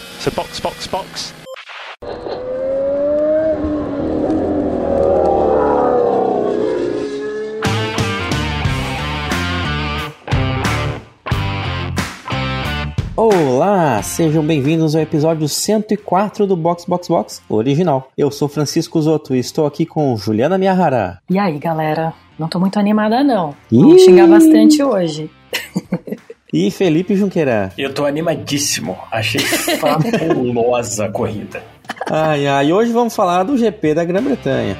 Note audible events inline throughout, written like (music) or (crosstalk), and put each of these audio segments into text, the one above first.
So box, box, box. Olá, sejam bem-vindos ao episódio 104 do Box Box Box original. Eu sou Francisco Zoto e estou aqui com Juliana Miyahara. E aí, galera? Não tô muito animada, não. Vou xingar bastante hoje. (laughs) E Felipe Junqueira. Eu tô animadíssimo. Achei fabulosa a corrida. Ai, ai, hoje vamos falar do GP da Grã-Bretanha.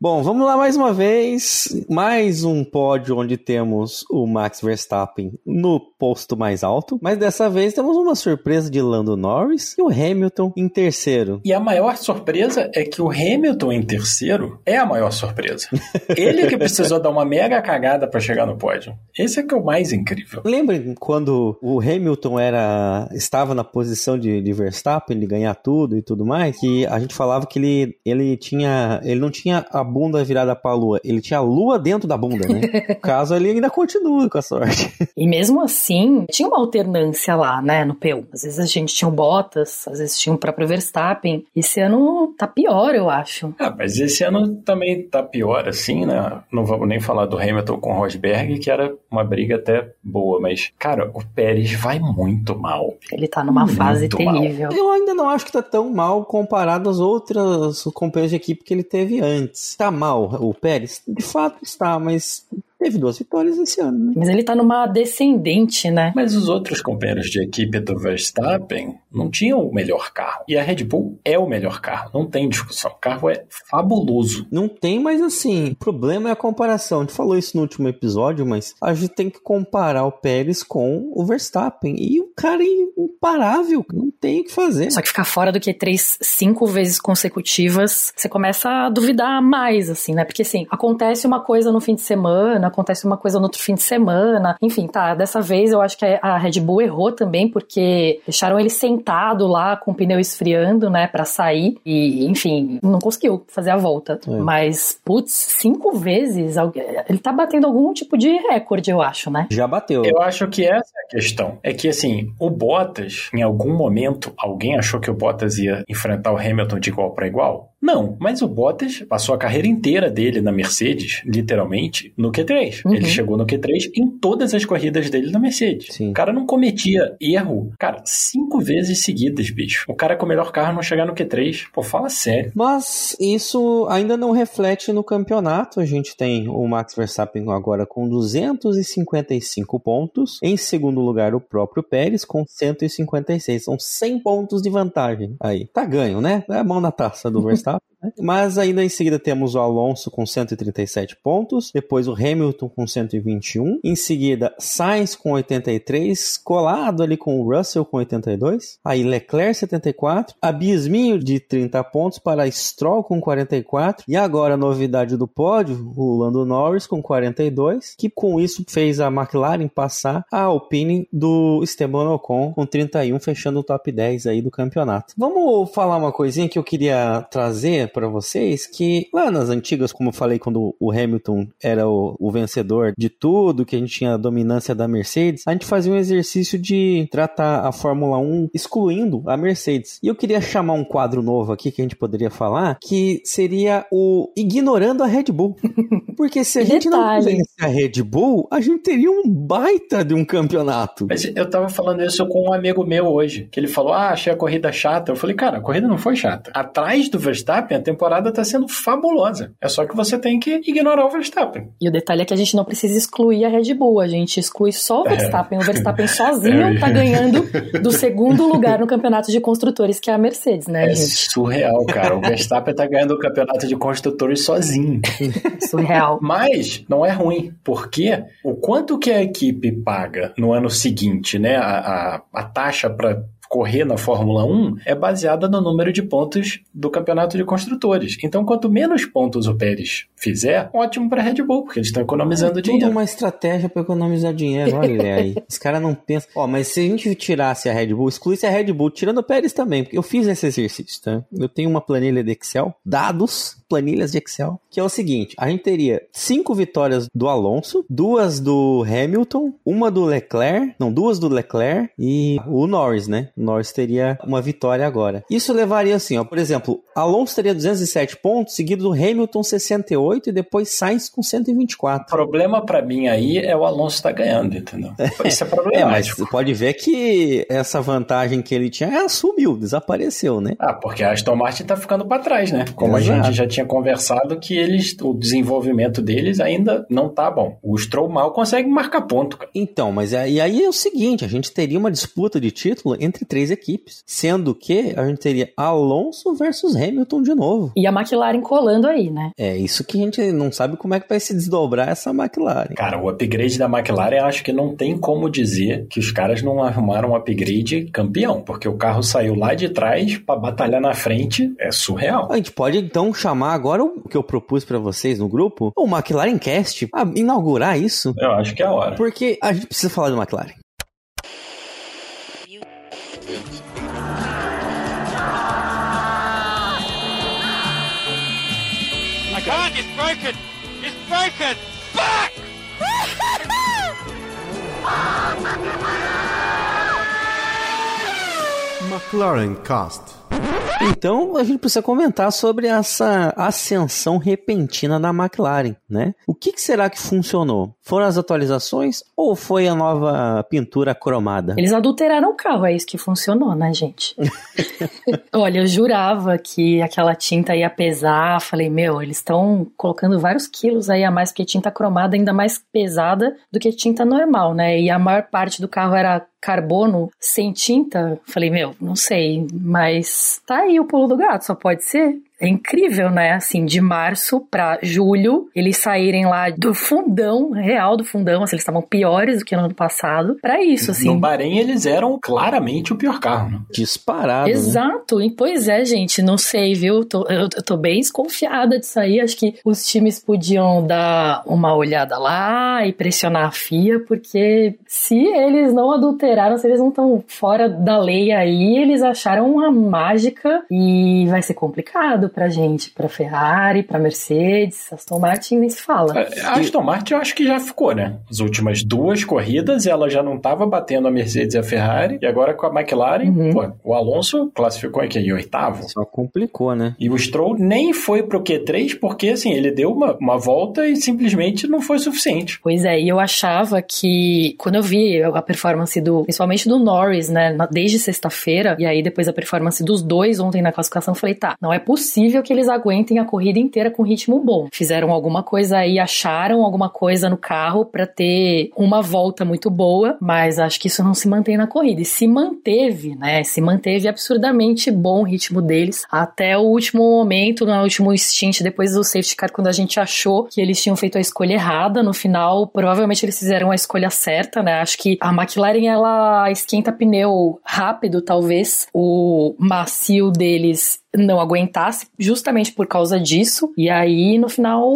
Bom, vamos lá mais uma vez. Mais um pódio onde temos o Max Verstappen no posto mais alto. Mas dessa vez temos uma surpresa de Lando Norris e o Hamilton em terceiro. E a maior surpresa é que o Hamilton em terceiro é a maior surpresa. Ele que precisou dar uma mega cagada pra chegar no pódio. Esse é que é o mais incrível. Lembrem quando o Hamilton era estava na posição de, de Verstappen de ganhar tudo e tudo mais, que a gente falava que ele, ele tinha ele não tinha a bunda virada pra lua, ele tinha a lua dentro da bunda, né? (laughs) Caso ele ainda continua com a sorte. E mesmo assim, tinha uma alternância lá, né, no P1. Às vezes a gente tinha o Bottas, às vezes tinha o próprio Verstappen. Esse ano tá pior, eu acho. Ah, mas esse ano também tá pior, assim, né? Não vamos nem falar do Hamilton com o Rosberg, que era uma briga até boa, mas, cara, o Pérez vai muito mal. Ele tá numa fase Muito mal. terrível. Eu ainda não acho que tá tão mal comparado às outras companhias de equipe que ele teve antes. Tá mal o Pérez? De fato está, mas teve duas vitórias esse ano, né? Mas ele tá numa descendente, né? Mas os outros companheiros de equipe do Verstappen não tinham o melhor carro. E a Red Bull é o melhor carro, não tem discussão. O carro é fabuloso. Não tem, mas assim, o problema é a comparação. A gente falou isso no último episódio, mas a gente tem que comparar o Pérez com o Verstappen. E o cara é imparável, não tem o que fazer. Só que ficar fora do Q3 cinco vezes consecutivas, você começa a duvidar mais, assim, né? Porque assim, acontece uma coisa no fim de semana, acontece uma coisa no outro fim de semana. Enfim, tá, dessa vez eu acho que a Red Bull errou também, porque deixaram ele sentado lá com o pneu esfriando, né, pra sair. E, enfim, não conseguiu fazer a volta. É. Mas, putz, cinco vezes, ele tá batendo algum tipo de recorde, eu acho, né? Já bateu. Eu acho que essa é a questão. É que, assim, o Bottas, em algum momento, alguém achou que o Bottas ia enfrentar o Hamilton de igual para igual? Não, mas o Bottas passou a carreira inteira dele na Mercedes, literalmente, no Q3. Uhum. Ele chegou no Q3 em todas as corridas dele na Mercedes. Sim. O cara não cometia erro, cara, cinco vezes seguidas, bicho. O cara com o melhor carro não chegar no Q3. Pô, fala sério. Mas isso ainda não reflete no campeonato. A gente tem o Max Verstappen agora com 255 pontos. Em segundo lugar, o próprio Pérez com 156. São 100 pontos de vantagem. Aí, tá ganho, né? É a mão na taça do Verstappen. (laughs) Mas ainda em seguida temos o Alonso com 137 pontos, depois o Hamilton com 121, em seguida Sainz com 83, colado ali com o Russell com 82, aí Leclerc 74, abisminho de 30 pontos para Stroll com 44, e agora a novidade do pódio, o Lando Norris com 42, que com isso fez a McLaren passar a Alpine do Esteban Ocon com 31, fechando o top 10 aí do campeonato. Vamos falar uma coisinha que eu queria trazer para vocês, que lá nas antigas, como eu falei, quando o Hamilton era o, o vencedor de tudo, que a gente tinha a dominância da Mercedes, a gente fazia um exercício de tratar a Fórmula 1 excluindo a Mercedes. E eu queria chamar um quadro novo aqui que a gente poderia falar, que seria o Ignorando a Red Bull. (laughs) Porque se a gente não tivesse a Red Bull, a gente teria um baita de um campeonato. Mas eu tava falando isso com um amigo meu hoje, que ele falou: Ah, achei a corrida chata. Eu falei, cara, a corrida não foi chata. Atrás do Verstappen, temporada tá sendo fabulosa. É só que você tem que ignorar o Verstappen. E o detalhe é que a gente não precisa excluir a Red Bull, a gente exclui só o Verstappen. O Verstappen (laughs) sozinho É. tá ganhando do segundo lugar no campeonato de construtores, que é a Mercedes, né, É gente? surreal, cara. O Verstappen tá ganhando o campeonato de construtores sozinho. (laughs) Surreal. Mas não é ruim, porque o quanto que a equipe paga no ano seguinte, né? A, a, a taxa para correr na Fórmula 1 é baseada no número de pontos do campeonato de construtores. Então, quanto menos pontos o Pérez fizer, ótimo para Red Bull, porque eles estão economizando é dinheiro. Tudo uma estratégia para economizar dinheiro, olha (laughs) aí. Os caras não pensam. Ó, mas se a gente tirasse a Red Bull, excluísse a Red Bull, tirando o Pérez também, porque eu fiz esse exercício, tá? Eu tenho uma planilha de Excel, dados, planilhas de Excel, que é o seguinte: a gente teria cinco vitórias do Alonso, duas do Hamilton, uma do Leclerc, não, duas do Leclerc e o Norris, né? O Norris teria uma vitória agora. Isso levaria assim, ó, por exemplo, Alonso teria 207 pontos, seguido do Hamilton 68 e depois Sainz com 124. O problema para mim aí é o Alonso tá ganhando, entendeu? (laughs) Isso é problemático. É, mas pode ver que essa vantagem que ele tinha sumiu, desapareceu, né? Ah, porque a Aston Martin tá ficando para trás, né? Como Exato. a gente já tinha conversado que eles, o desenvolvimento deles ainda não tá bom. O Stroll mal consegue marcar ponto, cara. Então, mas é, e aí é o seguinte, a gente teria uma disputa de título entre três equipes, sendo que a gente teria Alonso versus Hamilton de novo. E a McLaren colando aí, né? É, isso que a gente não sabe como é que vai se desdobrar essa McLaren. Cara, o upgrade da McLaren, acho que não tem como dizer que os caras não arrumaram um upgrade campeão, porque o carro saiu lá de trás para batalhar na frente, é surreal. A gente pode então chamar agora o que eu propus para vocês no grupo, o McLaren Cast, a inaugurar isso. Eu acho que é a hora. Porque a gente precisa falar do McLaren. God, it's broken! It's broken! Back! McLaren Cast. Então a gente precisa comentar sobre essa ascensão repentina da McLaren, né? O que, que, será que funcionou? Foram as atualizações ou foi a nova pintura cromada? Eles adulteraram o carro, é isso que funcionou, né, gente? (laughs) Olha, eu jurava que aquela tinta ia pesar. Falei, meu, eles estão colocando vários quilos aí a mais, porque tinta cromada é ainda mais pesada do que tinta normal, né? E a maior parte do carro era carbono sem tinta. Falei, meu, não sei, mas tá aí o pulo do gato, só pode ser. É incrível, né? Assim, de março para julho, eles saírem lá do fundão, real do fundão, assim, eles estavam piores do que no ano passado, para isso, assim. No Bahrein, eles eram claramente o pior carro, né? Disparado. Né? Exato, né? e pois é, gente, não sei, viu? Tô, eu, eu tô bem desconfiada disso aí. Acho que os times podiam dar uma olhada lá e pressionar a FIA, porque se eles não adulteraram, se eles não estão fora da lei aí, eles acharam uma mágica e vai ser complicado pra gente, pra Ferrari, pra Mercedes, Aston Martin nem se fala. É, a Aston Martin eu acho que já ficou, né? As últimas duas corridas ela já não tava batendo a Mercedes e a Ferrari, e agora com a McLaren, uhum. pô, o Alonso classificou aqui em oitavo. Só complicou, né? E o Stroll nem foi pro Q3 porque, assim, ele deu uma, uma volta e simplesmente não foi suficiente. Pois é, e eu achava que, quando eu vi a performance do, principalmente do Norris, né, desde sexta-feira, e aí depois a performance dos dois ontem na classificação, eu falei, tá, não é possível possível que eles aguentem a corrida inteira com ritmo bom. Fizeram alguma coisa aí, acharam alguma coisa no carro para ter uma volta muito boa, mas acho que isso não se mantém na corrida. E se manteve, né? Se manteve absurdamente bom o ritmo deles até o último momento, no último stint, depois do safety car, quando a gente achou que eles tinham feito a escolha errada. No final, provavelmente eles fizeram a escolha certa, né? Acho que a McLaren ela esquenta pneu rápido, talvez. O macio deles não aguentasse justamente por causa disso. E aí, no final,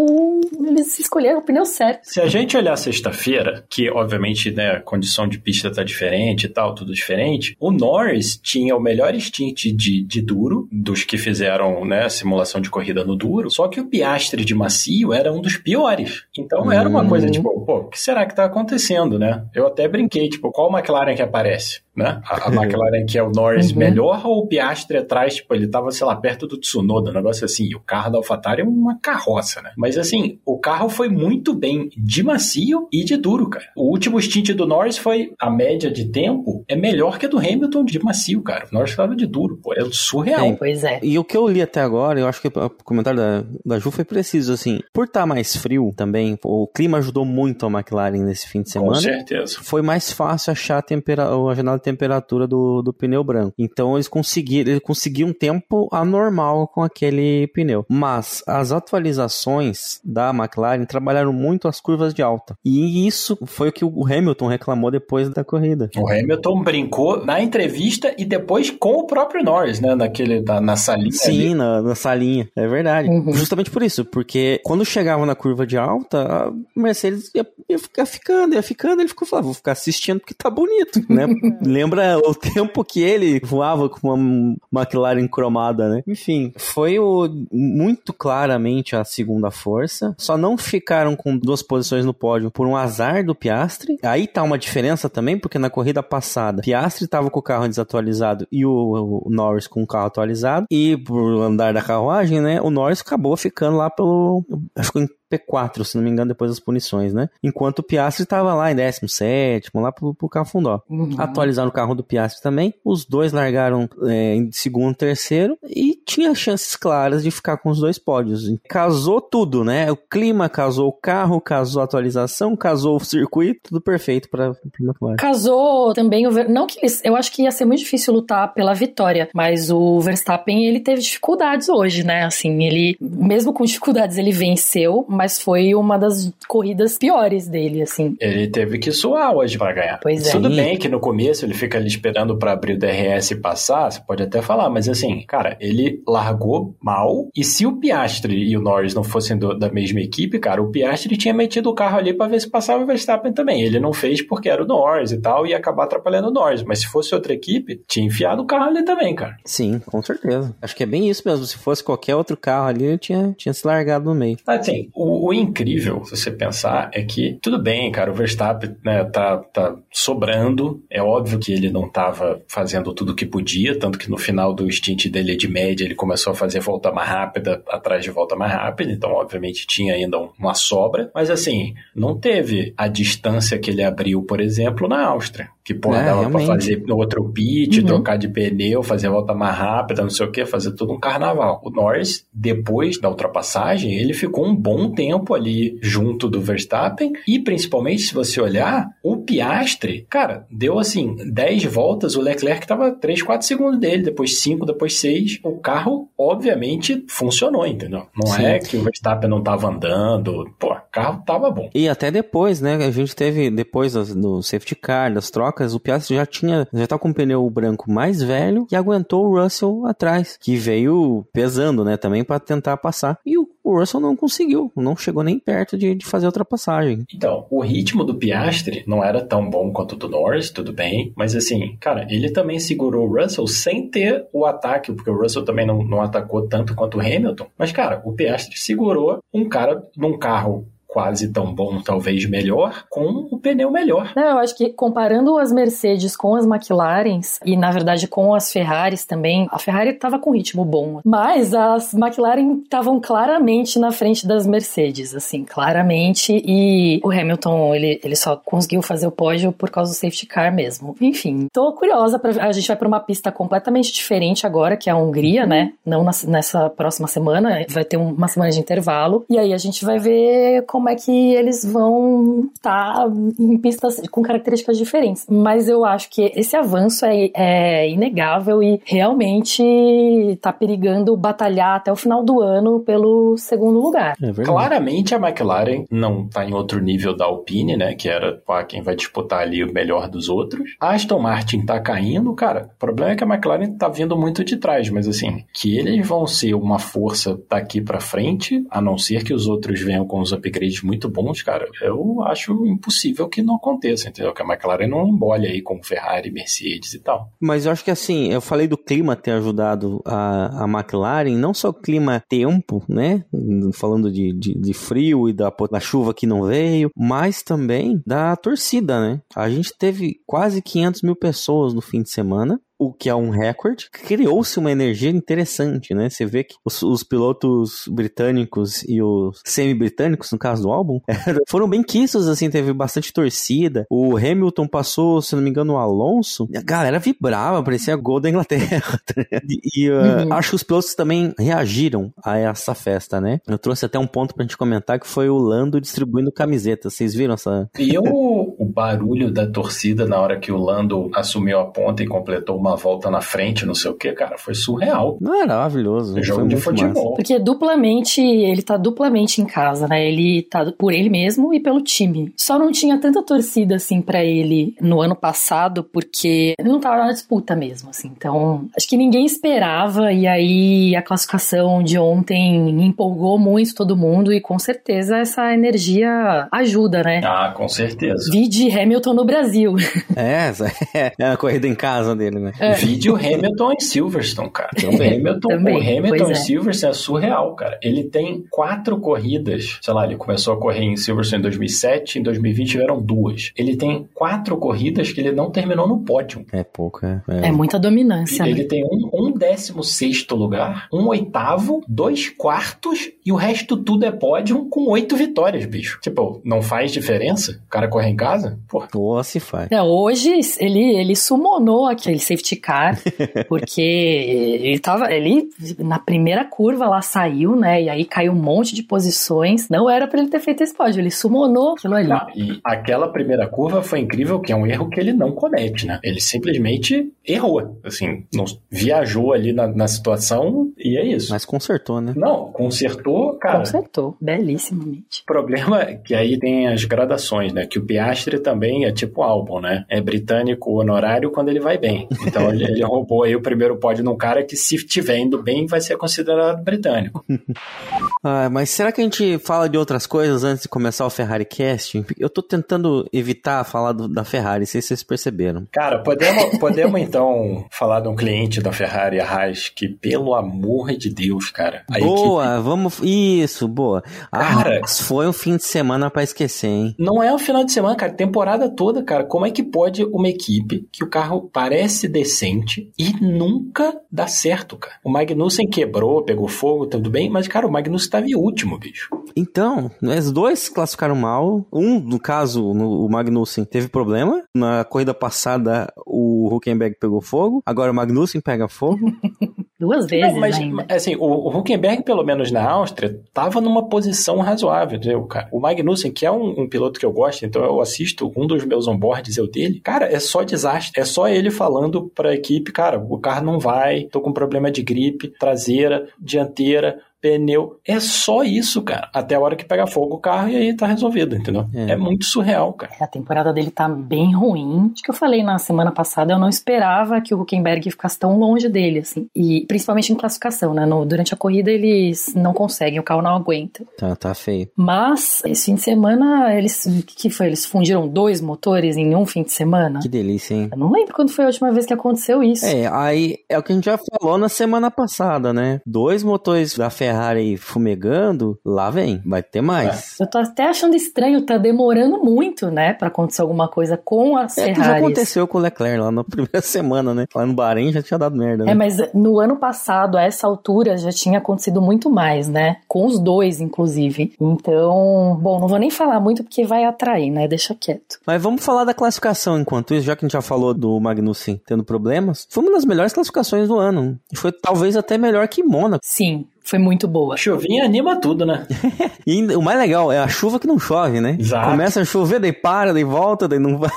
eles escolheram o pneu certo. Se a gente olhar sexta-feira, que obviamente, né, a condição de pista tá diferente e tal, tudo diferente, o Norris tinha o melhor stint de, de duro dos que fizeram, né, a simulação de corrida no duro, só que o Piastre de macio era um dos piores. Então era uma coisa uhum. tipo, pô, o que será que tá acontecendo, né? Eu até brinquei, tipo, qual McLaren que aparece? Né? A, a McLaren que é o Norris uhum. melhor ou o Piastre atrás, tipo, ele tava, sei lá, perto do Tsunoda, um negócio assim. E o carro da AlphaTauri é uma carroça, né? Mas assim, o carro foi muito bem de macio e de duro, cara. O último stint do Norris foi a média de tempo é melhor que a do Hamilton de macio, cara. O Norris estava de duro, pô, é surreal. Sim, pois é. E o que eu li até agora, eu acho que o comentário da, da Ju foi preciso, assim, por estar tá mais frio também, o clima ajudou muito a McLaren nesse fim de semana. Com certeza. Foi mais fácil achar a, tempera a janela de temperatura do, do pneu branco. Então eles conseguiram, eles conseguiram um tempo anormal com aquele pneu. Mas as atualizações da McLaren trabalharam muito as curvas de alta. E isso foi o que o Hamilton reclamou depois da corrida. O Hamilton brincou na entrevista e depois com o próprio Norris, né? Naquele, na, na salinha. Sim, na, na, salinha. É verdade. Uhum. Justamente por isso, porque quando chegava na curva de alta, a Mercedes ia, ia ficar ficando, ia ficando, ele ficou falando, vou ficar assistindo porque tá bonito, né? (laughs) Lembra o (laughs) tempo que ele voava com uma McLaren cromada, né? Enfim, foi o, muito claramente a segunda força. Só não ficaram com duas posições no pódio por um azar do Piastri. Aí tá uma diferença também, porque na corrida passada, Piastri tava com o carro desatualizado e o, o Norris com o carro atualizado. E por andar da carruagem, né? O Norris acabou ficando lá pelo. Acho que P4, se não me engano, depois das punições, né? Enquanto o Piastri estava lá em 17, lá pro, pro Cafundó. Uhum. Atualizaram o carro do Piastri também. Os dois largaram é, em segundo, terceiro e tinha chances claras de ficar com os dois pódios. Casou tudo, né? O clima casou o carro, casou a atualização, casou o circuito, tudo perfeito para McLaren. Casou também o não que eles, eu acho que ia ser muito difícil lutar pela vitória, mas o Verstappen ele teve dificuldades hoje, né? Assim, ele mesmo com dificuldades ele venceu, mas foi uma das corridas piores dele, assim. Ele teve que suar hoje para ganhar. Pois é. Tudo bem que no começo ele fica ali esperando para abrir o DRS e passar, você pode até falar, mas assim, cara, ele largou mal e se o Piastri e o Norris não fossem do, da mesma equipe, cara, o Piastri tinha metido o carro ali para ver se passava o Verstappen também. Ele não fez porque era o Norris e tal, e ia acabar atrapalhando o Norris, mas se fosse outra equipe, tinha enfiado o carro ali também, cara. Sim, com certeza. Acho que é bem isso mesmo. Se fosse qualquer outro carro ali, ele tinha, tinha se largado no meio. Assim, o o, incrível, se você pensar, é que tudo bem, cara, o Verstappen né, tá, tá sobrando. É óbvio que ele não estava fazendo tudo o que podia, tanto que no final do stint dele de média ele começou a fazer volta mais rápida atrás de volta mais rápida, então obviamente tinha ainda uma sobra, mas assim, não teve a distância que ele abriu, por exemplo, na Áustria que pô, é, dava realmente. pra fazer no outro pit, uhum. trocar de pneu, fazer a volta mais rápida, não sei o que, fazer tudo um carnaval. O Norris, depois da ultrapassagem, ele ficou um bom tempo ali junto do Verstappen e principalmente se você olhar, o Piastre, cara, deu assim 10 voltas, o Leclerc tava 3, 4 segundos dele, depois 5, depois 6. O carro, obviamente, funcionou, entendeu? Não Sim. é que o Verstappen não tava andando, pô, o carro tava bom. E até depois, né, a gente teve, depois do safety car, das trocas, trocas, o Piastri já tinha, já tá com o pneu branco mais velho e aguentou o Russell atrás, que veio pesando, né, também para tentar passar. E o, o, Russell não conseguiu, não chegou nem perto de, de fazer a ultrapassagem. Então, o ritmo do Piastri não era tão bom quanto o do Norris, tudo bem, mas assim, cara, ele também segurou o Russell sem ter o ataque, porque o Russell também não, não atacou tanto quanto o Hamilton. Mas, cara, o Piastri segurou um cara num carro quase tão bom, talvez melhor, com o pneu melhor. Não, eu acho que comparando as Mercedes com as McLarens e na verdade com as Ferraris também, a Ferrari estava com ritmo bom, mas as McLaren estavam claramente na frente das Mercedes, assim, claramente, e o Hamilton, ele, ele só conseguiu fazer o pódio por causa do safety car mesmo. Enfim, tô curiosa para a gente vai para uma pista completamente diferente agora, que é a Hungria, né? Não na, nessa próxima semana, vai ter uma semana de intervalo, e aí a gente vai ver como como é que eles vão estar tá em pistas com características diferentes. Mas eu acho que esse avanço é, é inegável e realmente está perigando batalhar até o final do ano pelo segundo lugar. É Claramente a McLaren não está em outro nível da Alpine, né? Que era pá, quem vai disputar ali o melhor dos outros. A Aston Martin está caindo, cara. O problema é que a McLaren está vindo muito de trás, mas assim, que eles vão ser uma força daqui para frente, a não ser que os outros venham com os upgrades muito bons, cara, eu acho impossível que não aconteça, entendeu? Que a McLaren não embole aí com Ferrari, Mercedes e tal. Mas eu acho que assim, eu falei do clima ter ajudado a, a McLaren, não só o clima tempo, né? Falando de, de, de frio e da, da chuva que não veio, mas também da torcida, né? A gente teve quase 500 mil pessoas no fim de semana o que é um recorde. Criou-se uma energia interessante, né? Você vê que os, os pilotos britânicos e os semi-britânicos, no caso do álbum, (laughs) foram bem quistos, assim, teve bastante torcida. O Hamilton passou, se não me engano, o Alonso. A galera vibrava, parecia gol da Inglaterra. (laughs) Tá e, e uh, uhum. acho que os pilotos também reagiram a essa festa, né? Eu trouxe até um ponto pra gente comentar que foi o Lando distribuindo camisetas. Vocês viram essa? E o, o barulho da torcida na hora que o Lando assumiu a ponta e completou uma volta na frente, não sei o que, cara, foi surreal. Maravilhoso. jogo de futebol. Massa. Porque duplamente, ele tá duplamente em casa, né? Ele tá por ele mesmo e pelo time. Só não tinha tanta torcida assim para ele no ano passado, porque ele não tava na disputa mesmo, assim. Então, acho que ninguém esperava e aí a classificação de ontem empolgou muito todo mundo e com certeza essa energia ajuda, né? Ah, com certeza. Vide Hamilton no Brasil. (laughs) (laughs) É, é a corrida em casa dele, né? É. Vídeo Hamilton em Silverstone, cara. (laughs) O Hamilton, Também, o Hamilton em é. Silverstone é surreal, cara. Ele tem quatro corridas, sei lá, ele começou a correr em Silverstone em 2007, em 2020 tiveram duas. Ele tem quatro corridas que ele não terminou no pódio. É pouco, é. É, é muita dominância. Ele né? tem um, um décimo sexto lugar, um oitavo, dois quartos e o resto tudo é pódio com oito vitórias, bicho. Tipo, não faz diferença? O cara corre em casa? Pô. Pô, se faz. É, hoje ele, ele sumonou aquele safety car, porque ele tava, ele na primeira curva lá saiu, né, e aí caiu um monte de posições, não era para ele ter feito esse pódio, ele sumonou aquilo ali. Não, e aquela primeira curva foi incrível, que é um erro que ele não comete, né, ele simplesmente errou, assim, não, viajou ali na, na situação e é isso. Mas consertou, né? Não, consertou, cara. Consertou, belíssimamente. O problema é que aí tem as gradações, né, que o Piastri também é tipo álbum, né, é britânico honorário quando ele vai bem. Então ele, ele roubou aí o primeiro pódio num cara que se estiver indo bem vai ser considerado britânico. (laughs) ah, mas será que a gente fala de outras coisas antes de começar o Ferrari Cast? Eu tô tentando evitar falar do, da Ferrari, sei se vocês perceberam. Cara, podemos, podemos então falar de um cliente da Ferrari, a Haas, que pelo amor de Deus, cara. boa, equipe... vamos. Isso, boa. A cara, Haas foi um fim de semana para esquecer, hein? Não é um final de semana, cara, temporada toda, cara. Como é que pode uma equipe que o carro parece decente e nunca dá certo, cara? O Magnussen quebrou, pegou fogo, tudo bem, mas, cara, o Magnussen estava em último, bicho. Então, os dois classificaram mal. Um, no caso, no, o Magnussen teve problema. Na corrida passada, o Huckenberg pegou fogo. Agora o Magnussen pega fogo. (laughs) Duas vezes Não, mas, ainda. assim, o, o Huckenberg, pelo menos na Áustria, estava numa posição razoável? O Magnussen, que é um, um, piloto que eu gosto, então eu assisto, um dos meus onboards é o dele. Cara, é só desastre. É só ele falando pra equipe, cara, o carro não vai, tô com problema de gripe, traseira, dianteira, pneu. É só isso, cara. Até a hora que pega fogo o carro e aí tá resolvido, entendeu? É, é muito surreal, cara. A temporada dele tá bem ruim. Acho que eu falei na semana passada, eu não esperava que o Huckenberg ficasse tão longe dele, assim. E principalmente em classificação, né? No, durante a corrida eles não conseguem, o carro não aguenta. Tá, tá feio. Mas, esse fim de semana, eles. O que foi? Eles fundiram dois motores em um fim de semana? Que delícia, hein? Eu não lembro quando foi a última vez que aconteceu isso. É, aí é o que a gente já falou na semana passada, né? Dois motores da Ferrari Ferrari fumegando, lá vem, vai ter mais. É. Eu tô até achando estranho, tá demorando muito, né, para acontecer alguma coisa com as é, Ferraris. já aconteceu com o Leclerc lá na (laughs) primeira semana, né? Lá no Bahrein já tinha dado merda. Né? É, mas no ano passado, a essa altura, já tinha acontecido muito mais, né? Com os dois, inclusive. Então, bom, não vou nem falar muito porque vai atrair, né? Deixa quieto. Mas vamos falar da classificação enquanto isso, já que a gente já falou do Magnussen tendo problemas. Foi uma das melhores classificações do ano. E foi talvez até melhor que Mônaco. Sim, foi muito boa. Chuvinha anima tudo, né? (laughs) e o mais legal é a chuva que não chove, né? Exato. Começa a chover, daí para, daí volta, daí não (laughs) vai.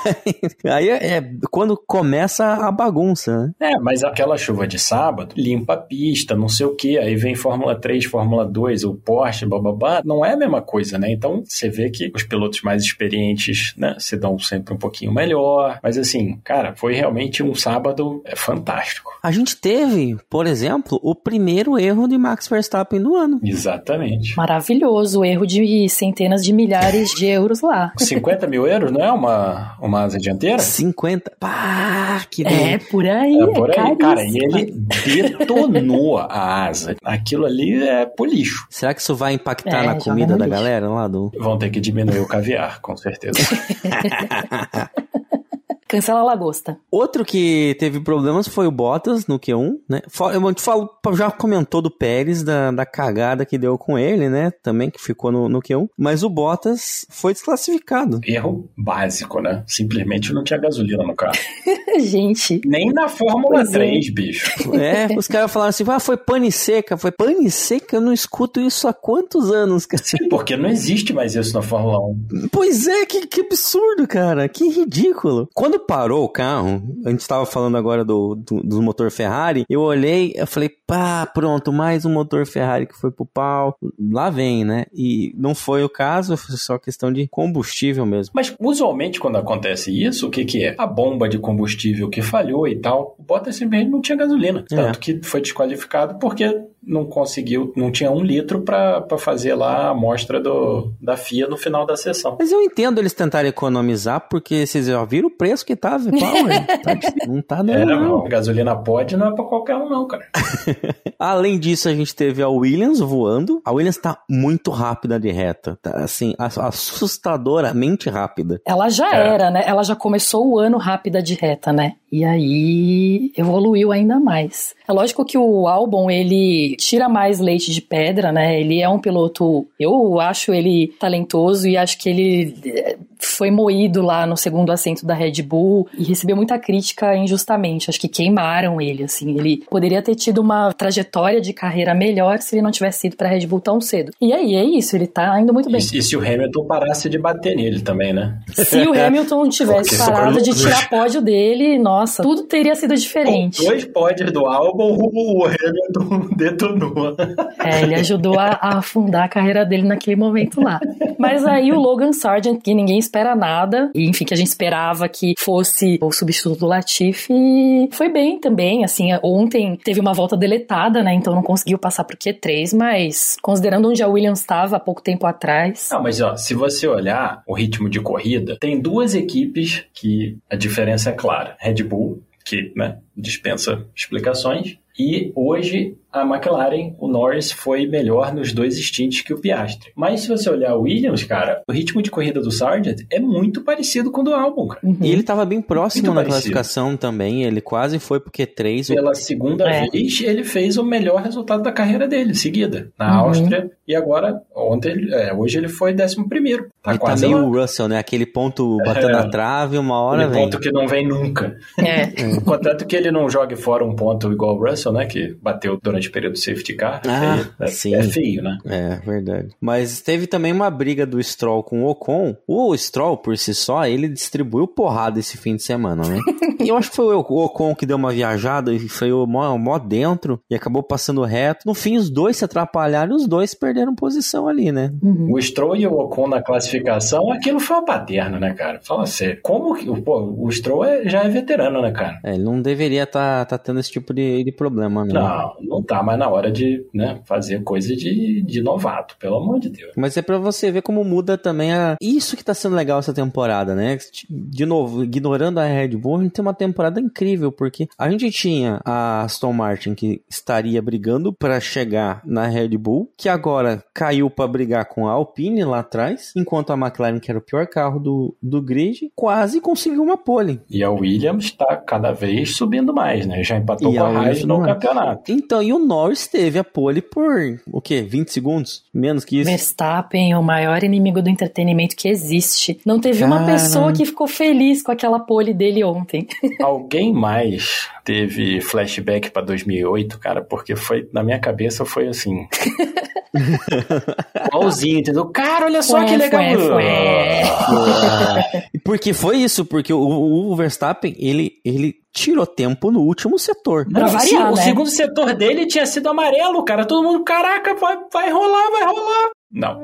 Aí é, é quando começa a bagunça, né? É, mas aquela chuva de sábado limpa a pista, não sei o que. Aí vem Fórmula 3, Fórmula 2, o Porsche, bababá. Não é a mesma coisa, né? Então você vê que os pilotos mais experientes, né, se dão sempre um pouquinho melhor. Mas assim, cara, foi realmente um sábado é, fantástico. A gente teve, por exemplo, o primeiro erro de Max Verstappen Verstappen no ano. Exatamente. Maravilhoso, erro de centenas de milhares de euros lá. (laughs) 50 mil euros, não é uma, uma asa dianteira? 50? Pá, que. É por aí, é por é aí, cara. E ele detonou a asa. Aquilo ali é pro lixo. Será que isso vai impactar é, na comida da lixo. galera lá do... Vão ter que diminuir o caviar, com certeza. (laughs) Cancela a lagosta. Outro que teve problemas foi o Bottas no Q1, né? Eu te falo, já comentou do Pérez, da, da cagada que deu com ele, né? Também que ficou no, no Q1. Mas o Bottas foi desclassificado. Erro básico, né? Simplesmente não tinha gasolina no carro. (laughs) Gente. Nem na Fórmula pois 3, é. bicho. É, os caras falaram assim: ah, foi pane seca. Foi pane seca? Eu não escuto isso há quantos anos, cara? Sim, porque não existe mais isso na Fórmula 1. Pois é, que, que absurdo, cara. Que ridículo. Quando parou o carro, a gente estava falando agora do, do, do, motor Ferrari, eu olhei, eu falei, pá, pronto, mais um motor Ferrari que foi pro pau. Lá vem, né? E não foi o caso, foi só questão de combustível mesmo. Mas usualmente quando acontece isso, o que que é? A bomba de combustível que falhou e tal, o Bottas simplesmente não tinha gasolina. É. Tanto que foi desqualificado porque não conseguiu, não tinha um litro para fazer lá a amostra do, da FIA no final da sessão. Mas eu entendo eles tentarem economizar, porque vocês já viram o preço que tá, Power? (laughs) tá, não tá dando, é, não. Gasolina pode não é pra qualquer um, não, cara. (laughs) Além disso, a gente teve a Williams voando. A Williams tá muito rápida de reta. Tá, assim, assustadoramente rápida. Ela já é. era, né? Ela já começou o ano rápida de reta, né? E aí evoluiu ainda mais. É lógico que o álbum ele tira mais leite de pedra, né? Ele é um piloto, eu acho ele talentoso e acho que ele eh, foi moído lá no segundo assento da Red Bull e recebeu muita crítica injustamente. Acho que queimaram ele, assim. Ele poderia ter tido uma trajetória de carreira melhor se ele não tivesse ido para Red Bull tão cedo. E aí é isso, ele tá indo muito bem. E, e se o Hamilton parasse de bater nele também, né? Se o Hamilton tivesse parado de tirar (laughs) pódio dele, nossa, tudo teria sido diferente. Com dois pódios do álbum, o Hamilton (laughs) detonou. É, ele ajudou a, a afundar a carreira dele naquele momento lá. Mas aí o Logan Sargent, que ninguém espera nada, e enfim, que a gente esperava que fosse o substituto do Latifi, foi bem também, assim, ontem teve uma volta deletada, né, então não conseguiu passar pro Q3, mas considerando onde a Williams estava há pouco tempo atrás... Não, mas ó, se você olhar o ritmo de corrida, tem duas equipes que a diferença é clara, Red Bull que né, dispensa explicações. E hoje a McLaren, o Norris foi melhor nos dois stints que o Piastri. Mas se você olhar o Williams, cara, o ritmo de corrida do Sargent é muito parecido com o do Albon, cara. Uhum. E ele estava bem próximo muito na parecido. classificação também, ele quase foi pro Q3. Pela segunda é. vez, ele fez o melhor resultado da carreira dele, seguida, na uhum. Áustria. E agora, ontem, é, hoje ele foi 11 primeiro. Tá tá quase tá meio o Russell, né? Aquele ponto batendo é. na trave, uma hora Aquele vem. ponto que não vem nunca. É. (laughs) Contanto que ele não jogue fora um ponto igual o Russell, né? Que bateu durante o período safety car. Ah, é, sim. é feio, né? É, verdade. Mas teve também uma briga do Stroll com o Ocon. O Stroll, por si só, ele distribuiu porrada esse fim de semana, né? e (laughs) eu acho que foi o Ocon que deu uma viajada e freou mó, mó dentro e acabou passando reto. No fim, os dois se atrapalharam e os dois perderam posição ali, né? Uhum. O Stroll e o Ocon na classificação, aquilo foi uma paterna, né, cara? Fala sério. Como que. Pô, o Stroll é, já é veterano, né, cara? É, ele não deveria estar tá, tá tendo esse tipo de, de problema, não. Não, não tá mais na hora de né, fazer coisa de, de novato, pelo amor de Deus. Mas é para você ver como muda também a. Isso que tá sendo legal essa temporada, né? De novo, ignorando a Red Bull, a gente tem uma temporada incrível, porque a gente tinha a Aston Martin que estaria brigando para chegar na Red Bull, que agora caiu para brigar com a Alpine lá atrás, enquanto a McLaren, que era o pior carro do, do grid, quase conseguiu uma pole. E a Williams está cada vez subindo mais, né? Já empatou e com a Haas no campeonato. Então, e o Norris teve a pole por o quê? 20 segundos? Menos que isso? Verstappen, o maior inimigo do entretenimento que existe. Não teve Cara... uma pessoa que ficou feliz com aquela pole dele ontem. (laughs) Alguém mais teve flashback para 2008, cara, porque foi na minha cabeça foi assim. (laughs) (laughs) Igualzinho, entendeu? Cara, olha só foi, que legal. Foi, foi. porque foi isso, porque o, o Verstappen, ele, ele tirou tempo no último setor. Não, variar, sim, né? O segundo setor dele tinha sido amarelo, cara. Todo mundo, caraca, vai, vai rolar, vai rolar. Não.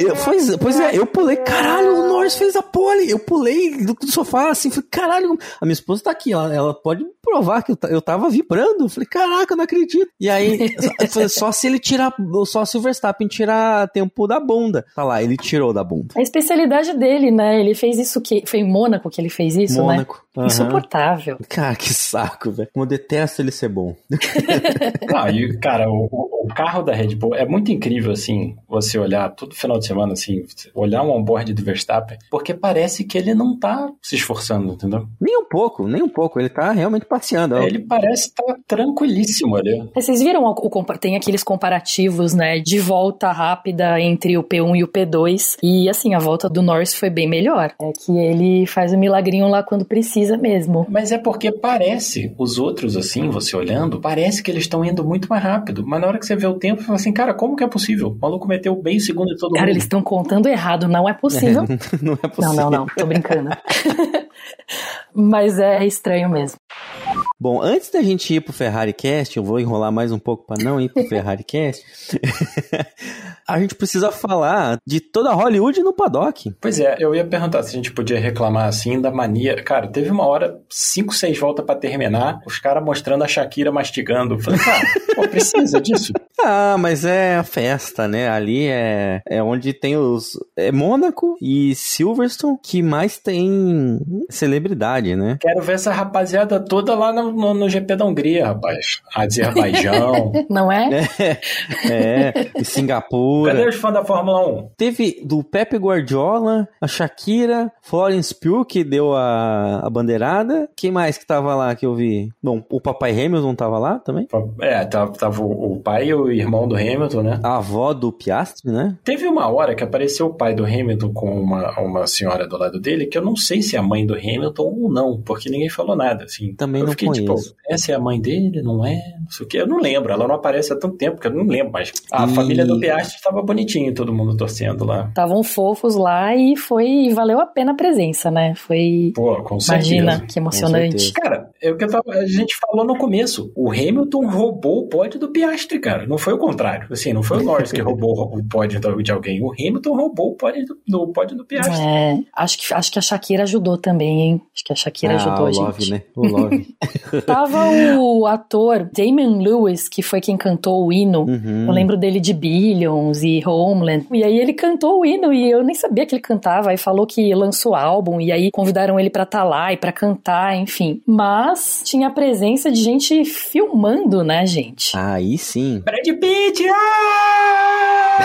Eu, pois, pois é, eu pulei, caralho, o Norris fez a pole. Eu pulei do, do sofá assim, falei, caralho, a minha esposa tá aqui, ela, ela pode provar que eu, eu tava vibrando. falei, caraca, eu não acredito. E aí, falei, só se ele tirar, só se o Verstappen tirar tempo da bunda. Tá lá, ele tirou da bunda. A especialidade dele, né? Ele fez isso que. Foi em Mônaco que ele fez isso, Mônaco. né? Uhum. Insuportável. Cara, que saco, velho. Como eu detesto ele ser bom. (laughs) ah, e, cara, o, o, carro da Red Bull é muito incrível, assim, você olhar todo final de semana, assim, olhar um onboard do Verstappen, porque parece que ele não tá se esforçando, entendeu? Nem um pouco, nem um pouco. Ele tá realmente passeando. É, ele parece estar tá tranquilíssimo ali. Vocês viram, o, o, tem aqueles comparativos, né, de volta rápida entre o P1 e o P2, e assim, a volta do Norris foi bem melhor. É que ele faz o um milagrinho lá quando precisa mesmo. Mas é porque parece, os outros assim, você olhando, parece que eles estão indo muito mais rápido. Mas na hora que você vê o tempo, você fala assim, cara, como que é possível? O maluco meteu bem o segundo de todo cara, mundo. Cara, eles estão contando errado, não é possível. É, (laughs) não é possível. Não, não, não, tô brincando. (laughs) Mas é estranho mesmo. Bom, antes da gente ir pro Ferrari Cast, eu vou enrolar mais um pouco para não ir pro Ferrari Cast. (laughs) a gente precisa falar de toda Hollywood no paddock. Pois é, eu ia perguntar se a gente podia reclamar assim da mania. Cara, teve uma hora, 5, 6 voltas para terminar, os caras mostrando a Shakira mastigando. Eu falei, cara, pô, precisa disso? (laughs) Ah, mas é a festa, né? Ali é, é onde tem os. É Mônaco e Silverstone que mais tem celebridade, né? Quero ver essa rapaziada toda lá no, no, no GP da Hungria, rapaz. Azerbaijão. (laughs) Não é? É, é. E Singapura. Cadê os fãs da Fórmula 1? Teve do Pepe Guardiola, a Shakira, Florence Pugh, que deu a, a bandeirada. Quem mais que tava lá que eu vi? Bom, o papai Hamilton tava lá também? É, tava, tava o, o pai e o irmão do Hamilton, né? A avó do Piastri, né? Teve uma hora que apareceu o pai do Hamilton com uma, uma senhora do lado dele, que eu não sei se é a mãe do Hamilton ou não, porque ninguém falou nada, assim. Também eu não fiquei, tipo, conheço. tipo, essa é a mãe dele, não é? Não sei o que, eu não lembro, ela não aparece há tanto tempo que eu não lembro, mas a e... família do Piastri estava bonitinho, todo mundo torcendo lá. Estavam fofos lá e foi, valeu a pena a presença, né? Foi, Pô, com imagina, certeza. que emocionante. Cara, é o que tava, a gente falou no começo, o Hamilton roubou o pódio do Piastri, cara, não foi o contrário, assim, não foi o Norris que roubou o pódio de alguém, o Hamilton roubou o pódio do, do, pódio do Piastri. É, acho que, acho que a Shakira ajudou também, hein? Acho que a Shakira ah, ajudou a gente. Love, né? O Love. (laughs) Tava o ator Damon Lewis, que foi quem cantou o hino. Uhum. Eu lembro dele de Billions e Homeland. E aí ele cantou o hino e eu nem sabia que ele cantava. Aí falou que lançou álbum e aí convidaram ele para estar tá lá e para cantar, enfim. Mas tinha a presença de gente filmando, né, gente? Aí sim. Brad Pitt! Ah!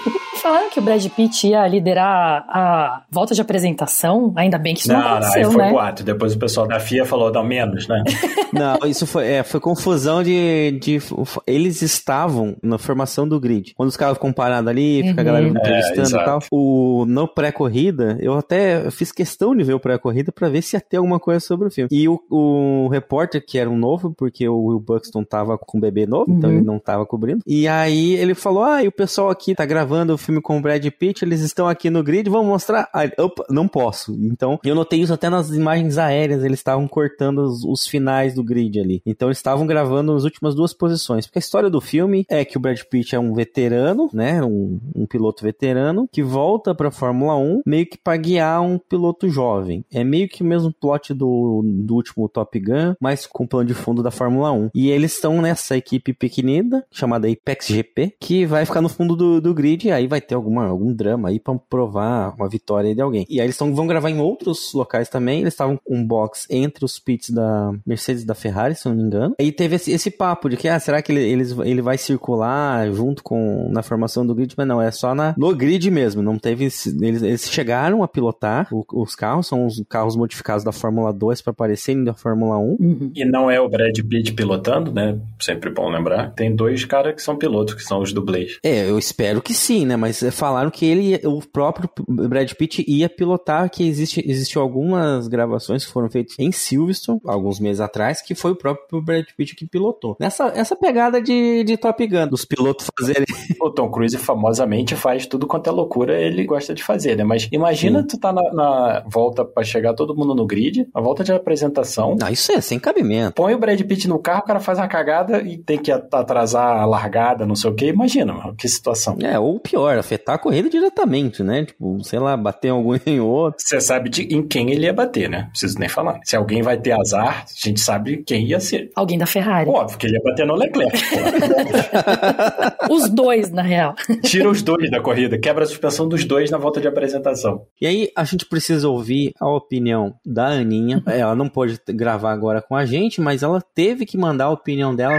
(laughs) falaram que o Brad Pitt ia liderar a volta de apresentação, ainda bem que isso não, não aconteceu, não, foi né? boato. Depois o pessoal da FIA falou, dá menos, né? (laughs) não, isso foi, é, foi confusão de, de... Eles estavam na formação do grid. Quando os carros ficam parados ali, fica a galera uhum. entrevistando é, e tal. O, no pré-corrida, eu até fiz questão de ver o pré-corrida pra ver se ia ter alguma coisa sobre o filme. E o, o repórter, que era um novo, porque o Will Buxton tava com um bebê novo, então uhum. então ele não tava cobrindo. E aí ele falou, ah, e o pessoal aqui tá gravando o filme filme com o Brad Pitt, eles estão aqui no grid, vamos mostrar. Ah, opa, não posso. Então, eu notei isso até nas imagens aéreas, eles estavam cortando os, os finais do grid ali. Então, eles estavam gravando as últimas duas posições. Porque a história do filme é que o Brad Pitt é um veterano, né? Um, um piloto veterano que volta pra Fórmula 1 meio que pra guiar um piloto jovem. É meio que o mesmo plot do, do último Top Gun, mas com o plano de fundo da Fórmula 1. E eles estão nessa equipe pequenina, chamada Apex GP, que vai ficar no fundo do, do grid aí vai ter alguma, algum drama aí para provar uma vitória de alguém. E aí eles tão, vão gravar em outros locais também. Eles estavam com um box entre os pits da Mercedes e da Ferrari, se eu não me engano. E teve esse, esse papo de que, ah, será que ele, eles, ele vai circular junto com na formação do grid? Mas não, é só na, no grid mesmo. Não teve. Eles, eles chegaram a pilotar o, os carros, são os carros modificados da Fórmula 2 para aparecerem da Fórmula 1. Uhum. E não é o Brad Pitt pilotando, né? Sempre bom lembrar. Tem dois caras que são pilotos, que são os dublês. É, eu espero que sim, né? Mas falaram que ele, o próprio Brad Pitt ia pilotar, que existe, existiu algumas gravações que foram feitas em Silverstone, alguns meses atrás, que foi o próprio Brad Pitt que pilotou. Nessa essa pegada de, de Top Gun, dos pilotos fazerem... (laughs) O Tom Cruise famosamente faz tudo quanto é loucura, ele gosta de fazer, né? Mas imagina Sim. tu tá na, na volta para chegar todo mundo no grid, a volta de apresentação... Não, isso é sem cabimento. Põe o Brad Pitt no carro, o cara faz uma cagada e tem que atrasar a largada, não sei o que. Imagina, mano, que situação. É, ou pior, pior, afetar a corrida diretamente, né? Tipo, sei lá, bater em algum (laughs) em outro. Você sabe de, em quem ele ia bater, né? Preciso nem falar. Se alguém vai ter azar, a gente sabe quem ia ser. Alguém da Ferrari. Óbvio que ele ia bater no Leclerc. (laughs) os dois, na real. (laughs) Tira os dois da corrida, quebra a suspensão dos dois na volta de apresentação. E aí a gente precisa ouvir a opinião da Aninha. Ela não pode gravar agora com a gente, mas ela teve que mandar a opinião dela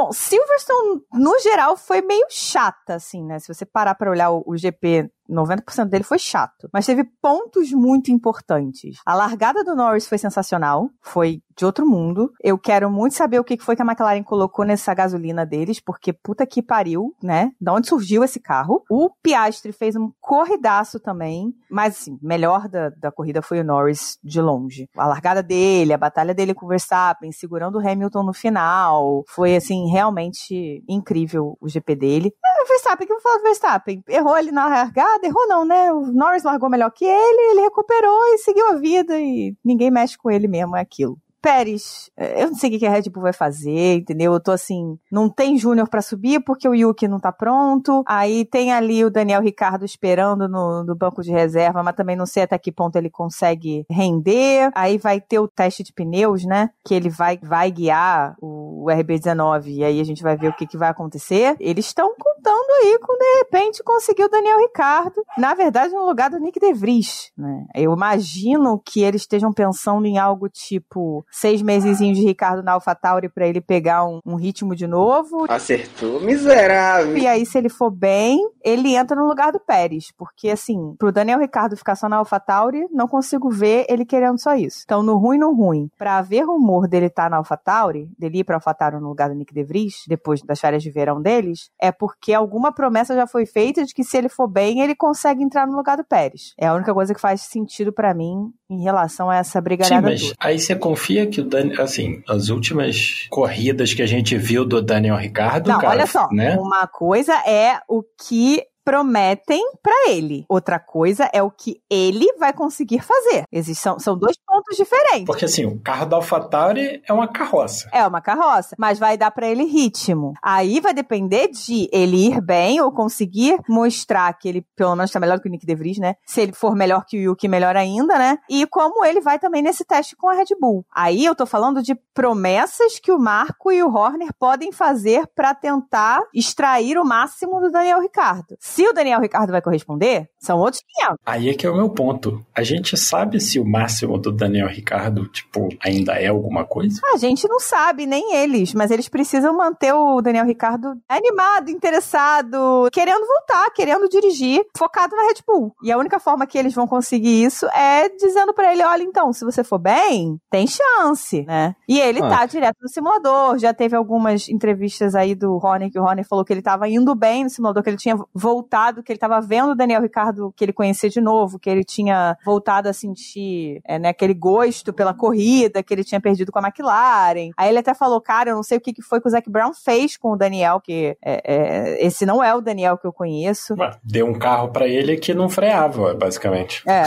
Bom, Silverstone, no geral, foi meio chata, assim, né? Se você parar para olhar o, o GP 90% dele foi chato. Mas teve pontos muito importantes. A largada do Norris foi sensacional. Foi de outro mundo. Eu quero muito saber o que foi que a McLaren colocou nessa gasolina deles, porque puta que pariu, né? Da onde surgiu esse carro. O Piastri fez um corridaço também. Mas, assim, melhor da, da corrida foi o Norris de longe. A largada dele, a batalha dele com o Verstappen, segurando o Hamilton no final. Foi, assim, realmente incrível o GP dele. É, o Verstappen, que eu falar do Verstappen? Errou ele na largada errou não, né? O Norris largou melhor que ele, ele recuperou e seguiu a vida e ninguém mexe com ele mesmo, é aquilo. Pérez, eu não sei o que a Red Bull vai fazer, entendeu? Eu tô assim, não tem Júnior para subir porque o Yuki não tá pronto. Aí tem ali o Daniel Ricardo esperando no, no, banco de reserva, mas também não sei até que ponto ele consegue render. Aí vai ter o teste de pneus, né? Que ele vai, vai guiar o, o RB19 e aí a gente vai ver o que, que vai acontecer. Eles estão contando aí com de repente conseguir o Daniel Ricardo. Na verdade, no lugar do Nick De Vries, né? Eu imagino que eles estejam pensando em algo tipo seis meses de Ricardo na AlphaTauri para ele pegar um, um, ritmo de novo. Acertou, miserável. E aí, se ele for bem, ele entra no lugar do Pérez. Porque, assim, pro Daniel Ricardo ficar só na AlphaTauri, não consigo ver ele querendo só isso. Então, no ruim, no ruim, pra haver rumor dele estar tá na AlphaTauri, dele ir pra AlphaTauri no lugar do Nick De Vries, depois das férias de verão deles, é porque alguma promessa já foi feita de que se ele for bem, ele consegue entrar no lugar do Pérez. É a única coisa que faz sentido para mim em relação a essa brigalhada Sim, mas toda. aí você confia que o Daniel, assim, as últimas corridas que a gente viu do Daniel Ricardo, Não, cara, olha só, né? uma coisa é o que prometem para ele. Outra coisa é o que ele vai conseguir fazer. Existem, são, são dois pontos diferentes. Porque assim, o carro da AlphaTauri é uma carroça. É uma carroça, mas vai dar para ele ritmo. Aí vai depender de ele ir bem ou conseguir mostrar que ele pelo menos tá melhor do que o Nick De Vries, né? Se ele for melhor que o Yuki, melhor ainda, né? E como ele vai também nesse teste com a Red Bull. Aí eu tô falando de promessas que o Marco e o Horner podem fazer para tentar extrair o máximo do Daniel Ricardo. Se o Daniel Ricardo vai corresponder, são outros 500. Aí é que é o meu ponto. A gente sabe se o máximo do Daniel Ricardo, tipo, ainda é alguma coisa? A gente não sabe, nem eles, mas eles precisam manter o Daniel Ricardo animado, interessado, querendo voltar, querendo dirigir, focado na Red Bull. E a única forma que eles vão conseguir isso é dizendo para ele, olha, então, se você for bem, tem chance, né? E ele ah. tá direto no simulador, já teve algumas entrevistas aí do Rony, que o Rony falou que ele tava indo bem no simulador, que ele tinha voltado voltado, que ele estava vendo o Daniel Ricardo que ele conhecia de novo, que ele tinha voltado a sentir é, né, aquele gosto pela corrida que ele tinha perdido com a McLaren. Aí ele até falou, cara, eu não sei o que, que foi que o Zac Brown fez com o Daniel, que é, é, esse não é o Daniel que eu conheço. Deu um carro para ele que não freava, basicamente. É.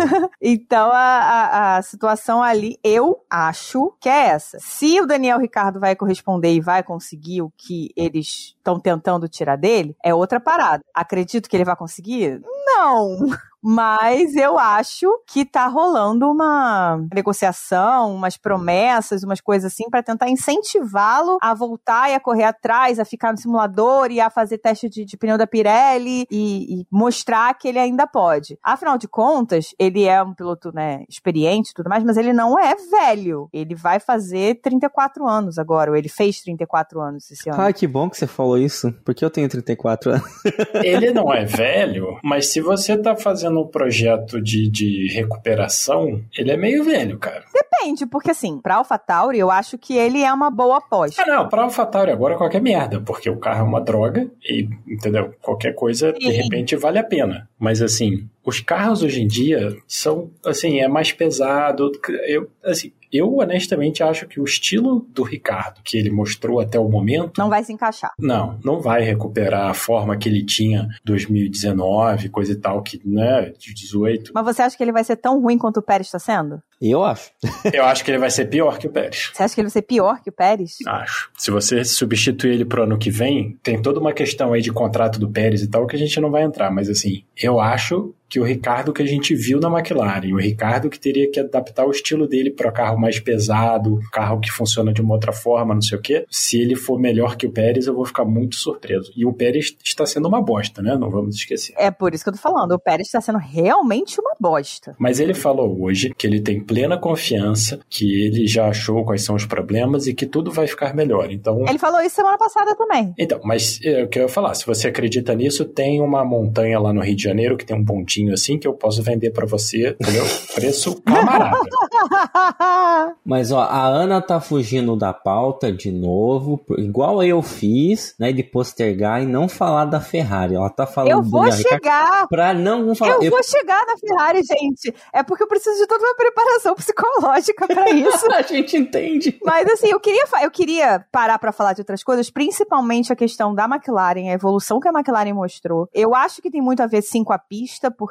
(laughs) então a, a, a situação ali, eu acho que é essa. Se o Daniel Ricardo vai corresponder e vai conseguir o que eles estão tentando tirar dele, é outra parada. Acredito que ele vai conseguir? Não. Mas eu acho que tá rolando uma negociação, umas promessas, umas coisas assim, para tentar incentivá-lo a voltar e a correr atrás, a ficar no simulador e a fazer teste de, de pneu da Pirelli e, e, mostrar que ele ainda pode. Afinal de contas, ele é um piloto, né, experiente e tudo mais, mas ele não é velho. Ele vai fazer 34 anos agora, ou ele fez 34 anos esse ano. Ah, que bom que você falou isso, porque eu tenho 34 anos. ele não é velho, mas se você tá fazendo um projeto de, de recuperação, ele é meio velho, cara. Depende, porque assim, pra AlphaTauri eu acho que ele é uma boa aposta. Ah, não, pra AlphaTauri agora é qualquer merda, porque o carro é uma droga e, entendeu? Qualquer coisa, Sim. de repente, vale a pena. Mas assim, os carros hoje em dia são, assim, é mais pesado. Eu, assim, Eu honestamente acho que o estilo do Ricardo, que ele mostrou até o momento. Não vai se encaixar. Não, não vai recuperar a forma que ele tinha 2019, coisa e tal, que, né, de 18. Mas você acha que ele vai ser tão ruim quanto o Pérez está sendo? Eu acho. (laughs) Eu acho que ele vai ser pior que o Pérez. Você acha que ele vai ser pior que o Pérez? Acho. Se você substituir ele pro ano que vem, tem toda uma questão aí de contrato do Pérez e tal que a gente não vai entrar, mas assim, eu acho que o Ricardo que a gente viu na McLaren, o Ricardo que teria que adaptar o estilo dele para carro mais pesado, carro que funciona de uma outra forma, não sei o quê. Se ele for melhor que o Pérez, eu vou ficar muito surpreso. E o Pérez está sendo uma bosta, né? Não vamos esquecer. É por isso que eu tô falando, o Pérez está sendo realmente uma bosta. Mas ele falou hoje que ele tem plena confiança, que ele já achou quais são os problemas e que tudo vai ficar melhor. Então, Ele falou isso semana passada também. então, mas é, o que eu ia falar, se você acredita nisso, tem uma montanha lá no Rio de Janeiro que tem um pontinho assim que eu posso vender para você, entendeu? Preço camarada. (laughs) Mas ó, a Ana tá fugindo da pauta de novo, igual eu fiz, né, de postergar e não falar da Ferrari. Ela tá falando eu vou chegar. pra não falar. Eu eu- vou chegar na Ferrari, gente. É porque eu preciso de toda uma preparação psicológica pra (laughs) isso. a gente entende. Mas assim, eu queria, eu queria parar pra falar de outras coisas, principalmente a questão da McLaren, a evolução que a McLaren mostrou. Eu acho que tem muito a ver sim com a pista, porque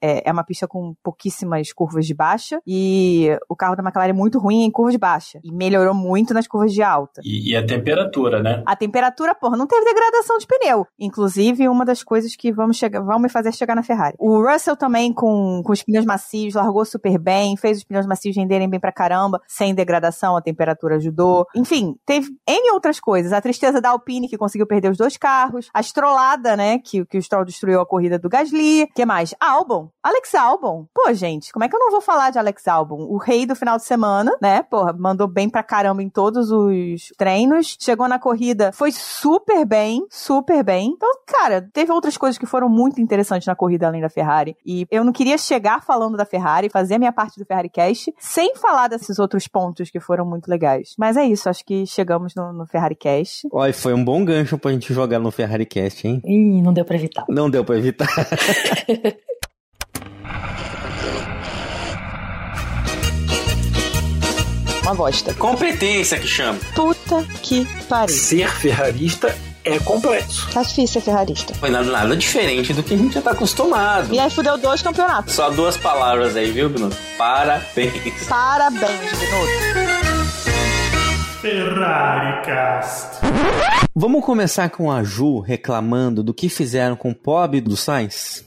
é, é uma pista com pouquíssimas curvas de baixa e o carro da McLaren é muito ruim em curvas de baixa e melhorou muito nas curvas de alta. E, e a temperatura, né? A temperatura, porra, não teve degradação de pneu. Inclusive, uma das coisas que vamos chegar, vão me fazer chegar na Ferrari. O Russell também, com, com os pneus macios, largou super bem, fez os pneus macios renderem bem pra caramba, sem degradação, a temperatura ajudou. Enfim, teve N outras coisas. A tristeza da Alpine, que conseguiu perder os dois carros. A estrolada, né, que, que o Stroll destruiu a corrida do Gasly. que mais? Albon. Alex Albon. Pô, gente, como é que eu não vou falar de Alex Albon? O rei do final de semana, né? Porra, mandou bem pra caramba em todos os treinos. Chegou na corrida, foi super bem, super bem. Então, cara, teve outras coisas que foram muito interessantes na corrida além da Ferrari. E eu não queria chegar falando da Ferrari, fazer a minha parte do Ferrari Cast, sem falar desses outros pontos que foram muito legais. Mas é isso, acho que chegamos no, no Ferrari Cast. Olha, foi um bom gancho pra gente jogar no Ferrari Cast, hein? Ih, não deu pra evitar. Não deu pra evitar. (laughs) Uma bosta. Competência que chama. Puta que pariu. Ser ferrarista é complexo. Tá difícil ser ferrarista. Foi nada, nada diferente do que a gente já tá acostumado. E aí fudeu dois campeonatos. Só duas palavras aí, viu, Bruno? Parabéns. Parabéns, Binotto. Ferrari Cast. Vamos começar com a Ju reclamando do que fizeram com o pobre do Sainz?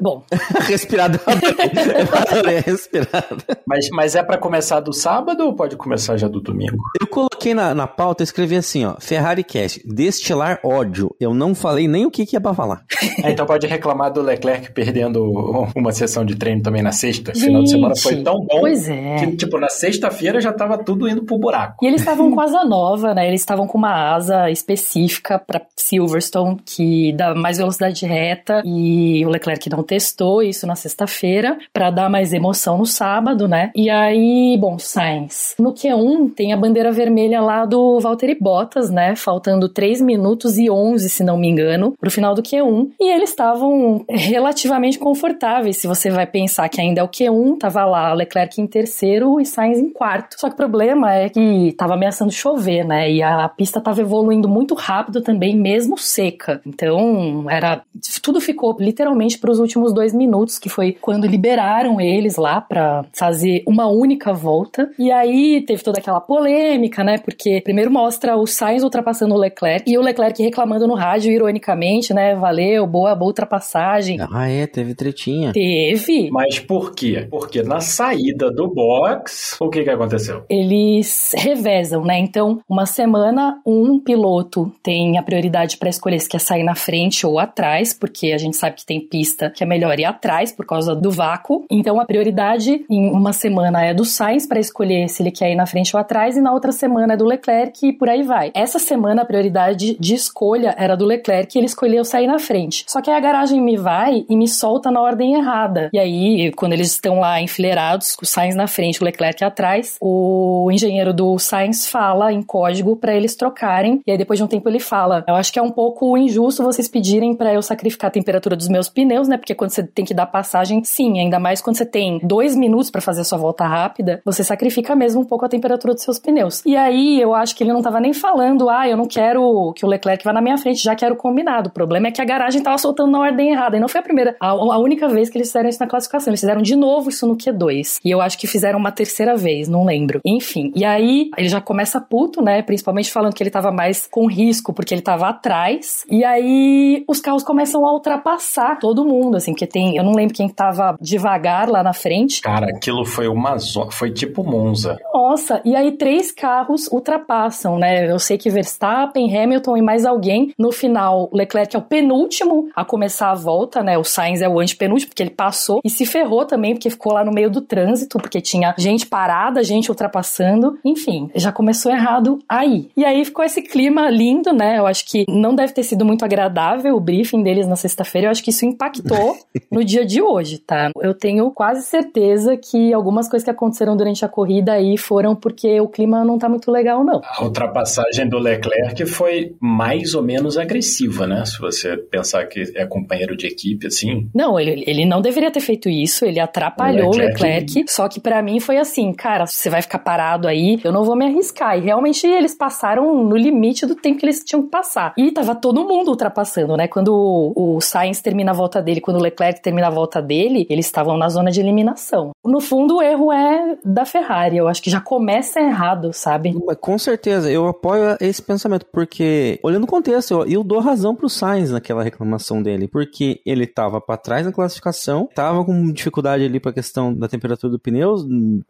Bom, (laughs) respirada. (laughs) Eu adorei respirada. Mas, mas é pra começar do sábado ou pode começar já do domingo? Eu coloquei na, na pauta, escrevi assim, ó, Ferrari Cast, destilar ódio. Eu não falei nem o que, que ia pra falar. É, então pode reclamar do Leclerc perdendo (laughs) uma sessão de treino também na sexta. Final de semana foi Gente, tão bom pois é. que, tipo, na sexta-feira já tava tudo indo pro buraco. E eles estavam com asa nova, né? Eles estavam com uma asa específica para Silverstone que dá mais velocidade reta e o Leclerc não testou isso na sexta-feira para dar mais emoção no sábado, né? E aí, bom, Sainz. No Q1 tem a bandeira vermelha lá do Valtteri Bottas, né? Faltando 3 minutos e 11, se não me engano, pro final do Q1. E eles estavam relativamente confortáveis, se você vai pensar que ainda é o Q1, tava lá Leclerc em terceiro e Sainz em quarto. Só que o problema é que tava ameaçando chover, né? E a pista tava evoluindo muito rápido também, mesmo seca. Então, era tudo ficou literalmente para os últimos dois minutos, que foi quando liberaram eles lá para fazer uma única volta. E aí teve toda aquela polêmica, né? Porque primeiro mostra o Sainz ultrapassando o Leclerc e o Leclerc reclamando no rádio, ironicamente, né? Valeu, boa, boa ultrapassagem. Ah, é, teve tretinha. Teve. Mas por quê? Porque na saída do box, o que que aconteceu? eles revezam, né? Então, uma semana, um piloto tem a prioridade para escolher se quer sair na frente ou atrás, porque a gente sabe que tem pista que é melhor ir atrás por causa do vácuo. Então, a prioridade em uma semana é do Sainz para escolher se ele quer ir na frente ou atrás, e na outra semana é do Leclerc e por aí vai. Essa semana, a prioridade de escolha era do Leclerc e ele escolheu sair na frente. Só que a garagem me vai e me solta na ordem errada. E aí, quando eles estão lá enfileirados, o Sainz na frente, o Leclerc atrás, o engenheiro do Sainz fala em código para eles trocarem. E aí depois de um tempo ele fala: "Eu acho que é um pouco injusto vocês pedirem para eu sacrificar a temperatura dos meus pneus, né? Porque porque quando você tem que dar passagem, sim, ainda mais quando você tem dois minutos para fazer a sua volta rápida, você sacrifica mesmo um pouco a temperatura dos seus pneus. E aí eu acho que ele não tava nem falando, ah, eu não quero que o Leclerc vá na minha frente, já quero combinado. O problema é que a garagem tava soltando na ordem errada. E não foi a primeira, a, a única vez que eles fizeram isso na classificação. Eles fizeram de novo isso no Q2. E eu acho que fizeram uma terceira vez, não lembro. Enfim. E aí ele já começa puto, né? Principalmente falando que ele tava mais com risco porque ele tava atrás. E aí os carros começam a ultrapassar todo mundo, assim, porque tem, eu não lembro quem tava devagar lá na frente. Cara, aquilo foi uma zona, foi tipo Monza. Nossa, e aí três carros ultrapassam, né? Eu sei que Verstappen, Hamilton e mais alguém. No final, Leclerc é o penúltimo a começar a volta, né? O Sainz é o antepenúltimo, porque ele passou e se ferrou também, porque ficou lá no meio do trânsito, porque tinha gente parada, gente ultrapassando. Enfim, já começou errado aí. E aí ficou esse clima lindo, né? Eu acho que não deve ter sido muito agradável o briefing deles na sexta-feira. Eu acho que isso impactou no dia de hoje, tá? Eu tenho quase certeza que algumas coisas que aconteceram durante a corrida aí foram porque o clima não tá muito legal, não. A ultrapassagem do Leclerc foi mais ou menos agressiva, né? Se você pensar que é companheiro de equipe, assim. Não, ele, ele não deveria ter feito isso, ele atrapalhou o Leclerc, Leclerc só que para mim foi assim, cara, você vai ficar parado aí, eu não vou me arriscar. E realmente eles passaram no limite do tempo que eles tinham que passar. E tava todo mundo ultrapassando, né? Quando o, o Sainz termina a volta dele, quando o Leclerc termina a volta dele, eles estavam na zona de eliminação. No fundo, o erro é da Ferrari. Eu acho que já começa errado, sabe? Com certeza, eu apoio esse pensamento, porque, olhando o contexto, eu, dou razão pro Sainz naquela reclamação dele, porque ele tava para trás na classificação, tava com dificuldade ali pra questão da temperatura do pneu,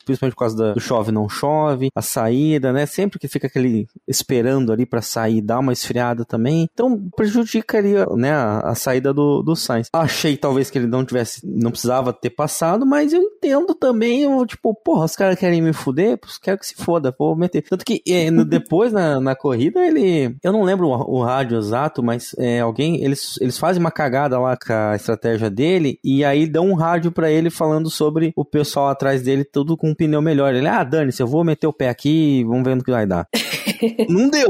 principalmente por causa da, do chove não chove, a saída, né? Sempre que fica aquele esperando ali para sair, dá uma esfriada também. Então prejudicaria, né, a, a, saída do, do Sainz. Achei talvez que ele não tivesse, não precisava ter passado, mas eu entendo também, eu, tipo, porra, os caras querem me fuder, quero que se foda, vou meter. Tanto que é, no, (laughs) depois na, na corrida ele, eu não lembro o, o rádio exato, mas é, alguém, eles, eles fazem uma cagada lá com a estratégia dele e aí dão um rádio para ele falando sobre o pessoal atrás dele, tudo com um pneu melhor. Ele, ah, dane-se, eu vou meter o pé aqui, vamos ver no que vai dar. (laughs) não deu.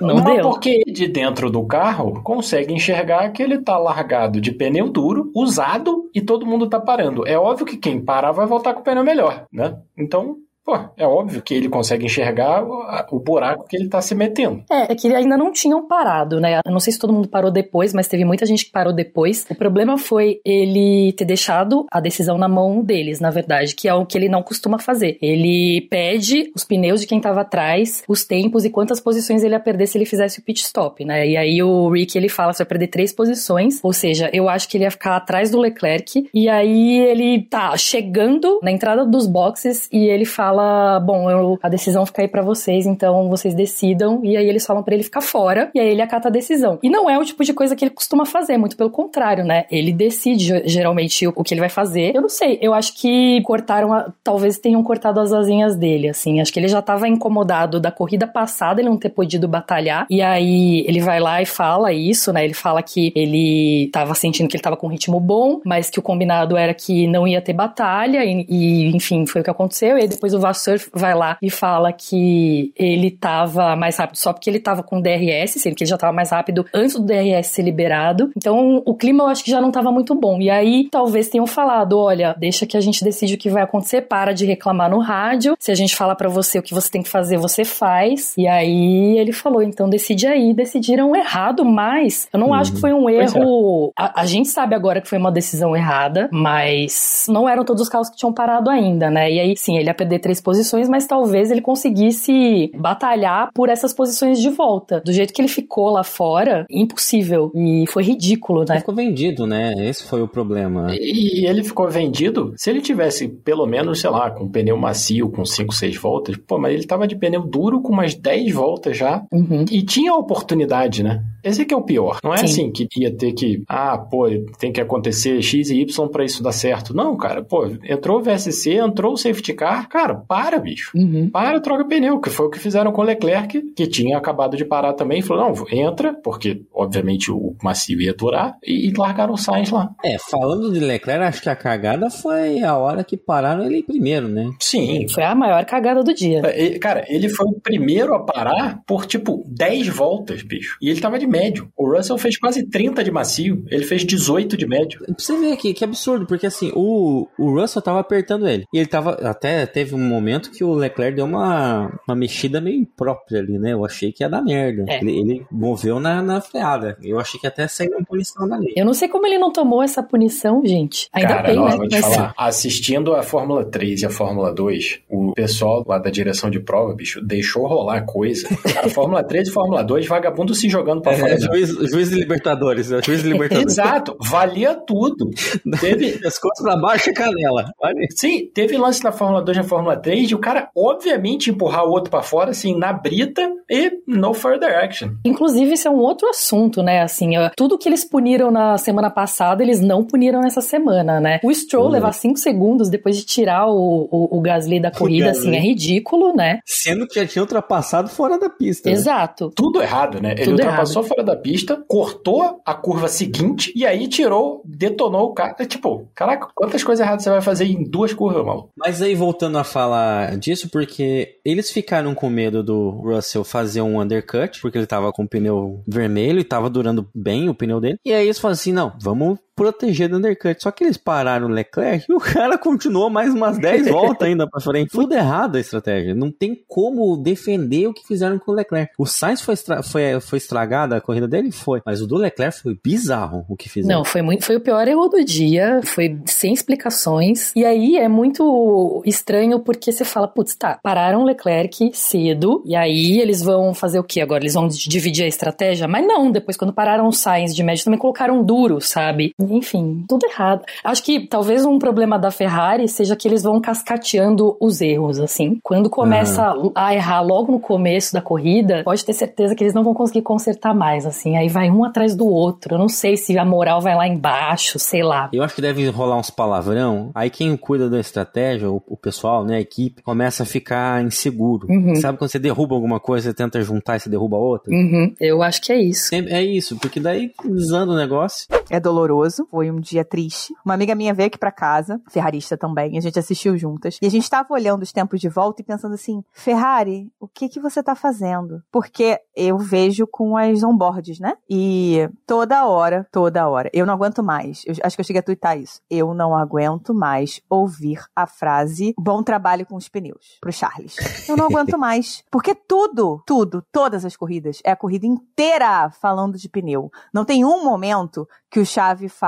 Não, não deu. porque de dentro do carro consegue enxergar que ele tá largado de pneu duro, usado e todo mundo tá parando. É óbvio que quem parar vai voltar com o pneu melhor, né? Então Pô, é óbvio que ele consegue enxergar o buraco que ele tá se metendo. É, é que ainda não tinham parado, né? Eu não sei se todo mundo parou depois, mas teve muita gente que parou depois. O problema foi ele ter deixado a decisão na mão deles, na verdade, que é o que ele não costuma fazer. Ele pede os pneus de quem tava atrás, os tempos e quantas posições ele ia perder se ele fizesse o pit stop, né? E aí o Rick ele fala: você vai perder três posições, ou seja, eu acho que ele ia ficar atrás do Leclerc. E aí ele tá chegando na entrada dos boxes e ele fala fala: Bom, eu, a decisão fica aí para vocês, então vocês decidam. E aí eles falam para ele ficar fora, e aí ele acata a decisão. E não é o tipo de coisa que ele costuma fazer, muito pelo contrário, né? Ele decide geralmente o que ele vai fazer. Eu não sei, eu acho que cortaram, a, talvez tenham cortado as asinhas dele, assim. Acho que ele já tava incomodado da corrida passada, ele não ter podido batalhar. E aí ele vai lá e fala isso, né? Ele fala que ele tava sentindo que ele tava com um ritmo bom, mas que o combinado era que não ia ter batalha, e, e enfim, foi o que aconteceu. E aí depois o Vasseur vai lá e fala que ele tava mais rápido só porque ele tava com DRS, sendo que ele já tava mais rápido antes do DRS ser liberado. Então o clima eu acho que já não tava muito bom. E aí talvez tenham falado: olha, deixa que a gente decide o que vai acontecer, para de reclamar no rádio. Se a gente falar para você o que você tem que fazer, você faz. E aí ele falou: então decide aí. Decidiram errado, mas eu não uhum. acho que foi um é. erro. É. A, a gente sabe agora que foi uma decisão errada, mas não eram todos os carros que tinham parado ainda, né? E aí sim, ele ia perder três posições, mas talvez ele conseguisse batalhar por essas posições de volta. Do jeito que ele ficou lá fora, impossível. E foi ridículo, né? Ele ficou vendido, né? Esse foi o problema. E ele ficou vendido? Se ele tivesse pelo menos, sei lá, com pneu macio, com 5, 6 voltas, pô, mas ele tava de pneu duro com umas 10 voltas já. Uhum. E tinha a oportunidade, né? Esse que é o pior. Não é Sim. assim que ia ter que, ah, pô, tem que acontecer X e Y para isso dar certo. Não, cara, pô, entrou o VSC, entrou o safety car, cara, Para, bicho. Uhum. Para, troca pneu, que foi o que fizeram com o Leclerc, que tinha acabado de parar também, falou, não, entra, porque, obviamente, o macio ia aturar, e, e largaram o Sainz lá. É, falando de Leclerc, acho que a cagada foi a hora que pararam ele primeiro, né? Sim. Foi a maior cagada do dia. E, Cara, ele foi o primeiro a parar por, tipo, 10 voltas, bicho. E ele tava de médio. O Russell fez quase 30 de macio, ele fez 18 de médio. Pra você ver aqui, que absurdo, porque assim, o, o Russell tava apertando ele. E ele tava. Até teve um momento que o Leclerc deu uma, uma mexida meio imprópria ali, né? Eu achei que ia dar merda. É. Ele, ele moveu na, na freada. Eu achei que até saiu uma punição dali. Eu não sei como ele não tomou essa punição, gente. Ainda Cara, bem, né? vou te Mas- falar. Assistindo a Fórmula 3 e a Fórmula 2, o pessoal lá da direção de prova, bicho, deixou rolar coisa. A Fórmula 3 e Fórmula 2, vagabundo se jogando pra fora. É, juiz, juiz de Libertadores, é juiz de Libertadores. Exato, valia tudo. (laughs) Teve, Pescoço pra baixo e canela. Isso. Sim, teve lance na Fórmula 2 e na 3 de o cara, obviamente, empurrar o outro pra fora, assim, na brita e no further action. Inclusive, isso é um outro assunto, né? Assim, tudo que eles puniram na semana passada, eles não puniram nessa semana, né? O Stroll Uhum. levar cinco segundos depois de tirar o, o, o Gasly da corrida, assim, é ridículo, né? Sendo que já tinha ultrapassado fora da pista. né? Exato. Tudo errado, né? Ele Tudo ultrapassou fora da pista, cortou a curva seguinte e aí tirou, detonou o carro. É tipo, caraca, quantas coisas erradas você vai fazer em duas curvas, maluco? Mas aí voltando a falar disso, porque eles ficaram com medo do Russell fazer um undercut, porque ele tava com o pneu vermelho e tava durando bem o pneu dele. E aí eles falaram assim: não, vamos proteger do undercut. Só que eles pararam o Leclerc e o (laughs) cara continuou mais umas 10 (laughs) voltas ainda pra frente. Tudo errado a estratégia. Não tem como defender o que fizeram com o Leclerc. O Sainz foi, estra foi, foi estragada a corrida dele? Foi. Mas o do Leclerc foi bizarro o que fizeram. Não, foi muito, foi o pior erro do dia, foi sem explicações. E aí é muito estranho porque você fala, putz, tá, pararam o Leclerc cedo, e aí eles vão fazer o quê agora? Eles vão dividir a estratégia? Mas não, depois quando pararam o Sainz de médio também colocaram duro, sabe? Enfim, tudo errado. Acho que talvez um problema da Ferrari seja que eles vão cascateando os erros, assim. Quando começa a errar logo no começo da corrida, pode ter certeza que eles não vão conseguir consertar mais, assim. Aí vai um atrás do outro. Eu não sei se a moral vai lá embaixo, sei lá. Eu acho que deve rolar uns palavrão. Aí quem cuida da estratégia, o, o pessoal, né, a equipe, começa a ficar inseguro. Uhum. Sabe quando você derruba alguma coisa, você tenta juntar e você derruba a outra? Uhum, eu acho que é isso. É, é isso, porque daí desanda o negócio. É doloroso, foi um dia triste. Uma amiga minha veio aqui pra casa, ferrarista também, a gente assistiu juntas. E a gente tava olhando os tempos de volta e pensando assim: Ferrari, o que que você tá fazendo? Porque eu vejo com as onboards, né? E toda hora, toda hora, eu não aguento mais. Eu acho que eu cheguei a twittar isso. Eu não aguento mais ouvir a frase bom trabalho com os pneus pro Charles. Eu não aguento (laughs) mais. Porque tudo, tudo, todas as corridas, é a corrida inteira falando de pneu. Não tem um momento que o Chave fala,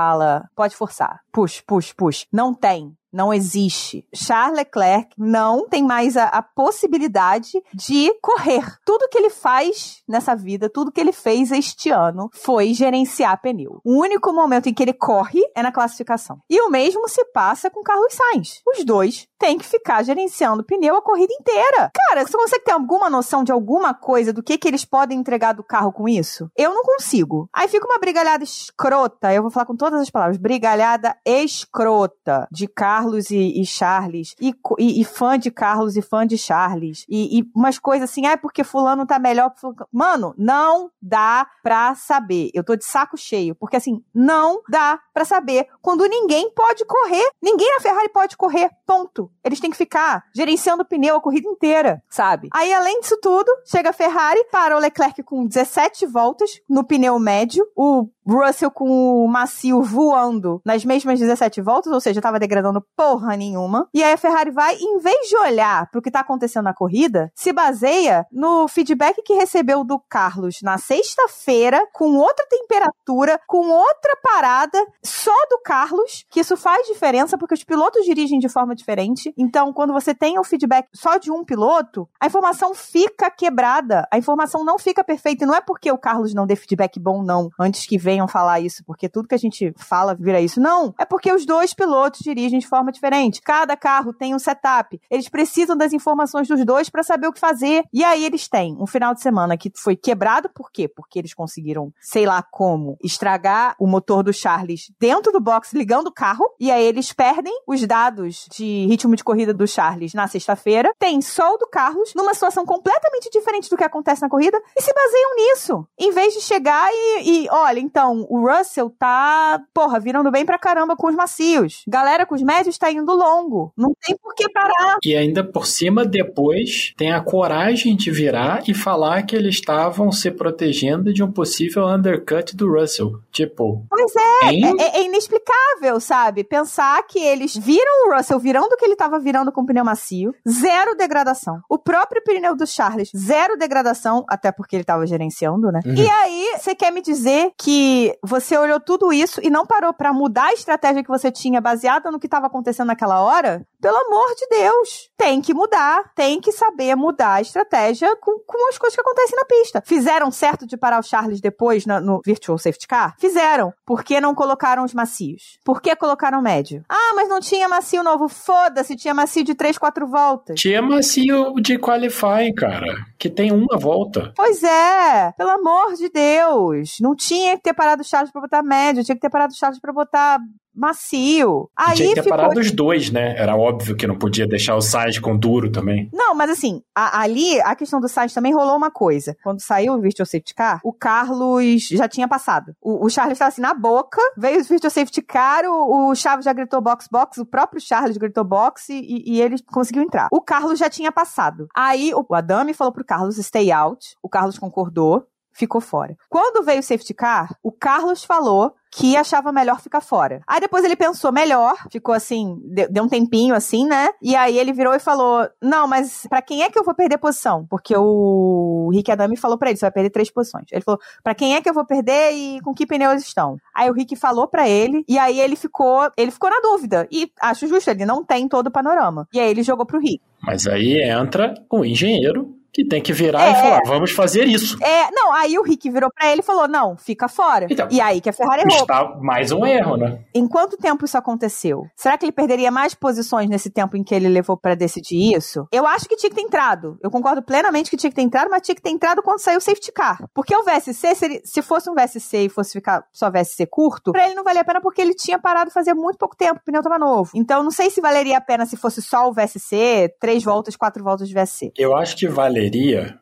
pode forçar, push, push, push. Não tem. Não existe. Charles Leclerc não tem mais a, a possibilidade de correr. Tudo que ele faz nessa vida, tudo que ele fez este ano foi gerenciar pneu. O único momento em que ele corre é na classificação. E o mesmo se passa com Carlos Sainz. Os dois têm que ficar gerenciando pneu a corrida inteira. Cara, você consegue ter alguma noção de alguma coisa do que, que eles podem entregar do carro com isso? Eu não consigo. Aí fica uma brigalhada escrota, eu vou falar com todas as palavras, brigalhada escrota de Carlos e, e Charles, e, e- e fã de Carlos e fã de Charles, e, umas coisas assim, ah, porque fulano tá melhor. Mano, não dá pra saber. Eu tô de saco cheio, porque assim, não dá pra saber quando ninguém pode correr. Ninguém na Ferrari pode correr, ponto. Eles têm que ficar gerenciando o pneu a corrida inteira, sabe? Aí, além disso tudo, chega a Ferrari, para o Leclerc com 17 voltas no pneu médio, o Russell com o macio voando nas mesmas 17 voltas, ou seja, tava degradando porra nenhuma. E aí a Ferrari vai, em vez de olhar pro que tá acontecendo na corrida, se baseia no feedback que recebeu do Carlos na sexta-feira, com outra temperatura, com outra parada, só do Carlos, que isso faz diferença, porque os pilotos dirigem de forma diferente. Então, quando você tem o feedback só de um piloto, a informação fica quebrada, a informação não fica perfeita. E não é porque o Carlos não dê feedback bom, não, antes que venham venham falar isso, porque tudo que a gente fala vira isso. Não, é porque os dois pilotos dirigem de forma diferente. Cada carro tem um setup. Eles precisam das informações dos dois para saber o que fazer. E aí eles têm um final de semana que foi quebrado, por quê? Porque eles conseguiram, sei lá como, estragar o motor do Charles dentro do box, ligando o carro, e aí eles perdem os dados de ritmo de corrida do Charles na sexta-feira, tem sol do Carlos numa situação completamente diferente do que acontece na corrida e se baseiam nisso. Em vez de chegar e, e olha, então, o Russell tá, porra, virando bem pra caramba com os macios. Galera com os médios tá indo longo. Não tem por que parar. E ainda por cima, depois, tem a coragem de virar e falar que eles estavam se protegendo de um possível undercut do Russell. Tipo. Pois é, é, é, inexplicável, sabe? Pensar que eles viram o Russell virando o que ele tava virando com o pneu macio, zero degradação. O próprio pneu do Charles, zero degradação, até porque ele tava gerenciando, né? Uhum. E aí, você quer me dizer que você olhou tudo isso e não parou para mudar a estratégia que você tinha baseada no que estava acontecendo naquela hora? Pelo amor de Deus, tem que mudar, tem que saber mudar a estratégia com, com as coisas que acontecem na pista. Fizeram certo de parar o Charles depois na, no Virtual Safety Car? Fizeram. Por que não colocaram os macios? Por que colocaram médio? Ah, mas não tinha macio novo. Foda-se, tinha macio de 3, 4 voltas. Tinha macio de qualify, cara, que tem uma volta. Pois é, pelo amor de Deus. Não tinha que ter parado o Charles pra botar médio, tinha que ter parado o Charles pra botar macio. Aí Tinha que ter ficou... parado os dois, né? Era óbvio que não podia deixar o Sainz com duro também. Não, mas assim, a, ali a questão do Sainz também rolou uma coisa. Quando saiu o Virtual Safety Car, o Carlos já tinha passado. O, o Charles estava assim na boca, veio o Virtual Safety Car, o, o Chaves já gritou box box, o próprio Charles gritou box e, e, ele conseguiu entrar. O Carlos já tinha passado. Aí o, o Adame falou pro Carlos stay out, o Carlos concordou, ficou fora. Quando veio o safety car, o Carlos falou que achava melhor ficar fora. Aí depois ele pensou melhor, ficou assim, deu, um tempinho assim, né? E aí ele virou e falou: Não, mas para quem é que eu vou perder posição? Porque o Rick Adami falou para ele: Você vai perder três posições. Ele falou: Para quem é que eu vou perder e com que pneus estão? Aí o Rick falou para ele, e aí ele ficou, ele ficou na dúvida. E acho justo, ele não tem todo o panorama. E aí ele jogou pro Rick. Mas aí entra o engenheiro que tem que virar é, e falar, vamos fazer isso. É, não, aí o Rick virou para ele e falou, não, fica fora. Então, e aí que a Ferrari errou. Está mais um erro, né? Em quanto tempo isso aconteceu? Será que ele perderia mais posições nesse tempo em que ele levou para decidir isso? Eu acho que tinha que ter entrado. Eu concordo plenamente que tinha que ter entrado, mas tinha que ter entrado quando saiu o safety car. Porque o VSC, se, ele, se fosse um VSC e fosse ficar só VSC curto, pra ele não valia a pena porque ele tinha parado fazer muito pouco tempo, o pneu tava novo. Então não sei se valeria a pena se fosse só o VSC, três voltas, quatro voltas de VSC. Eu acho que valeria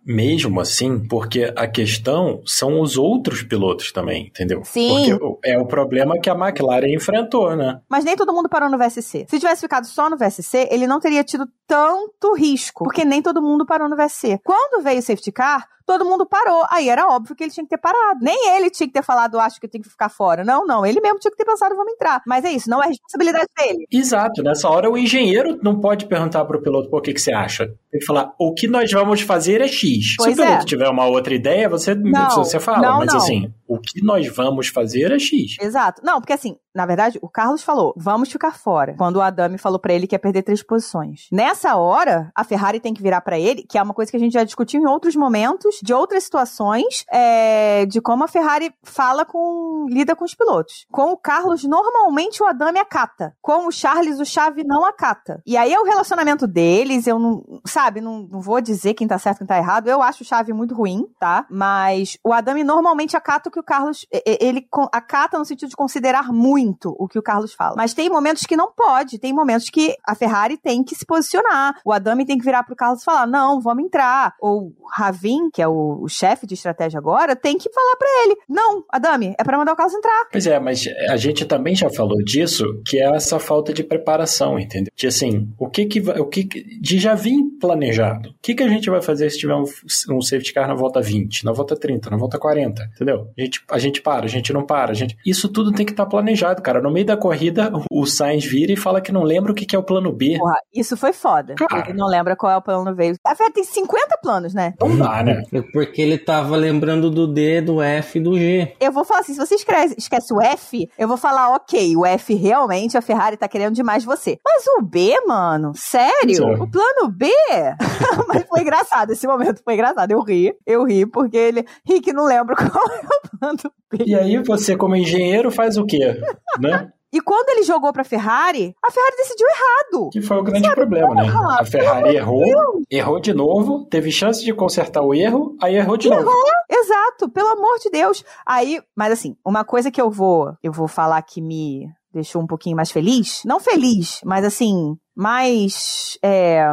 mesmo assim, porque a questão são os outros pilotos também, entendeu? Sim. Porque é o problema que a McLaren enfrentou, né? Mas nem todo mundo parou no VSC. Se tivesse ficado só no VSC, ele não teria tido tanto risco, porque nem todo mundo parou no VSC. Quando veio o safety car, todo mundo parou. Aí era óbvio que ele tinha que ter parado. Nem ele tinha que ter falado, acho que eu tenho que ficar fora. Não, não. Ele mesmo tinha que ter pensado, vamos entrar. Mas é isso, não é responsabilidade dele. Exato. Nessa hora, o engenheiro não pode perguntar pro piloto, por que, que você acha? Tem que falar, o que nós vamos fazer é X. Pois Se o piloto é. tiver uma outra ideia, você, não, você fala. não, mas não. assim, o que nós vamos fazer é X. Exato. Não, porque assim, na verdade, o Carlos falou, vamos ficar fora. Quando o Adame falou para ele que ia perder três posições. Nessa hora, a Ferrari tem que virar para ele, que é uma coisa que a gente já discutiu em outros momentos, de outras situações, é, de como a Ferrari fala com, lida com os pilotos. Com o Carlos, normalmente o Adame acata. Com o Charles, o Chave não acata. E aí é o relacionamento deles, eu não, sabe, não, não vou dizer quem tá certo e quem tá errado. Eu acho o Chave muito ruim, tá? Mas o Adame normalmente acata o que o Carlos, ele acata no sentido de considerar muito muito o que o Carlos fala. Mas tem momentos que não pode, tem momentos que a Ferrari tem que se posicionar. O Adami tem que virar pro Carlos e falar: não, vamos entrar. Ou o Ravin, que é o, o chefe de estratégia agora, tem que falar para ele: não, Adami, é para mandar o Carlos entrar. Pois é, mas a gente também já falou disso, que é essa falta de preparação, entendeu? De assim, o que que o que de já vir planejado. O que que a gente vai fazer se tiver um, um safety car na volta 20, na volta 30, na volta 40, entendeu? A gente, a gente para, a gente não para, a gente. Isso tudo tem que estar tá planejado, cara. No meio da corrida, o Sainz vira e fala que não lembra o que é o plano B. Porra, isso foi foda. Cara. Ele não lembra qual é o plano B. A Ferrari tem 50 planos, né? Não dá, né? É porque ele tava lembrando do D, do F e do G. Eu vou falar assim, se você esquece, esquece o F, eu vou falar, ok, o F realmente, a Ferrari tá querendo demais de você. Mas o B, mano, sério? O plano B? (laughs) Mas foi engraçado, esse momento foi engraçado. Eu ri, eu ri, porque ele. Rick, não lembro (laughs) qual é o plano B. E aí você, como engenheiro, faz o quê? (laughs) né? E quando ele jogou pra Ferrari, a Ferrari decidiu errado. Que foi o grande problema, né? A Ferrari errou, errou de novo, teve chance de consertar o erro, aí errou de novo. Exato, pelo amor de Deus. Aí, mas assim, uma coisa que eu vou, eu vou falar que me deixou um pouquinho mais feliz, não feliz, mas assim, mais é,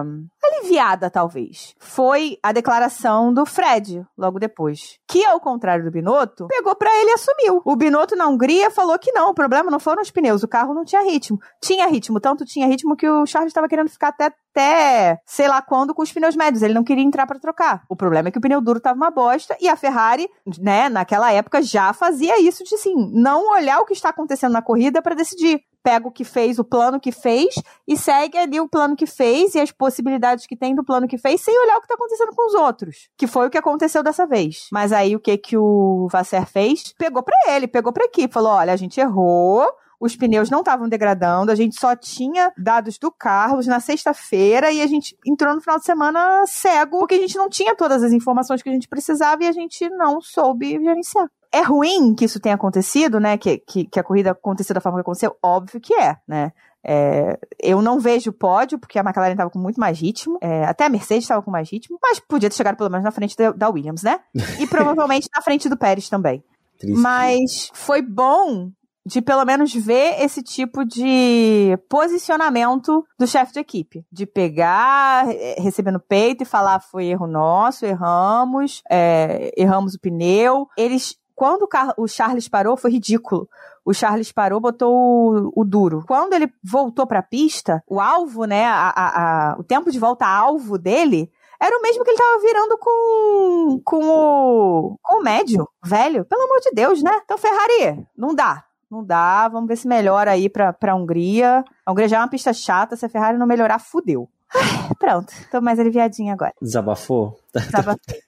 aliviada, talvez, foi a declaração do Fred, logo depois. Que, ao contrário do Binotto, pegou pra ele e assumiu. O Binotto na Hungria falou que não, o problema não foram os pneus, o carro não tinha ritmo. Tinha ritmo, tanto tinha ritmo que o Charles estava querendo ficar até, até sei lá quando com os pneus médios. Ele não queria entrar para trocar. O problema é que o pneu duro tava uma bosta e a Ferrari, né, naquela época já fazia isso de, assim, não olhar o que está acontecendo na corrida para decidir pega o que fez, o plano que fez, e segue ali o plano que fez e as possibilidades que tem do plano que fez, sem olhar o que está acontecendo com os outros. Que foi o que aconteceu dessa vez. Mas aí o que que o Vasser fez? Pegou para ele, pegou pra equipe, falou: olha, a gente errou, os pneus não estavam degradando, a gente só tinha dados do Carlos na sexta-feira e a gente entrou no final de semana cego, porque a gente não tinha todas as informações que a gente precisava e a gente não soube gerenciar. É ruim que isso tenha acontecido, né? Que, que, que a corrida aconteceu da forma que aconteceu? Óbvio que é, né? É, eu não vejo pódio, porque a McLaren estava com muito mais ritmo. É, até a Mercedes estava com mais ritmo, mas podia ter chegado pelo menos na frente da, da Williams, né? E provavelmente na frente do Pérez também. Triste. Mas foi bom de pelo menos ver esse tipo de posicionamento do chefe de equipe. De pegar, receber no peito e falar foi erro nosso, erramos, é, erramos o pneu. Eles, quando o, Car o Charles parou, foi ridículo. O Charles parou, botou o, o duro. Quando ele voltou para a pista, o alvo, né, a, a, a, o tempo de volta alvo dele era o mesmo que ele tava virando com, com o, com o médio, velho. Pelo amor de Deus, né? Então, Ferrari, não dá. Não dá, vamos ver se melhora aí pra, pra Hungria. A Hungria já é uma pista chata, se a Ferrari não melhorar, fudeu. Ai, pronto, tô mais aliviadinha agora. Desabafou? Desabafei.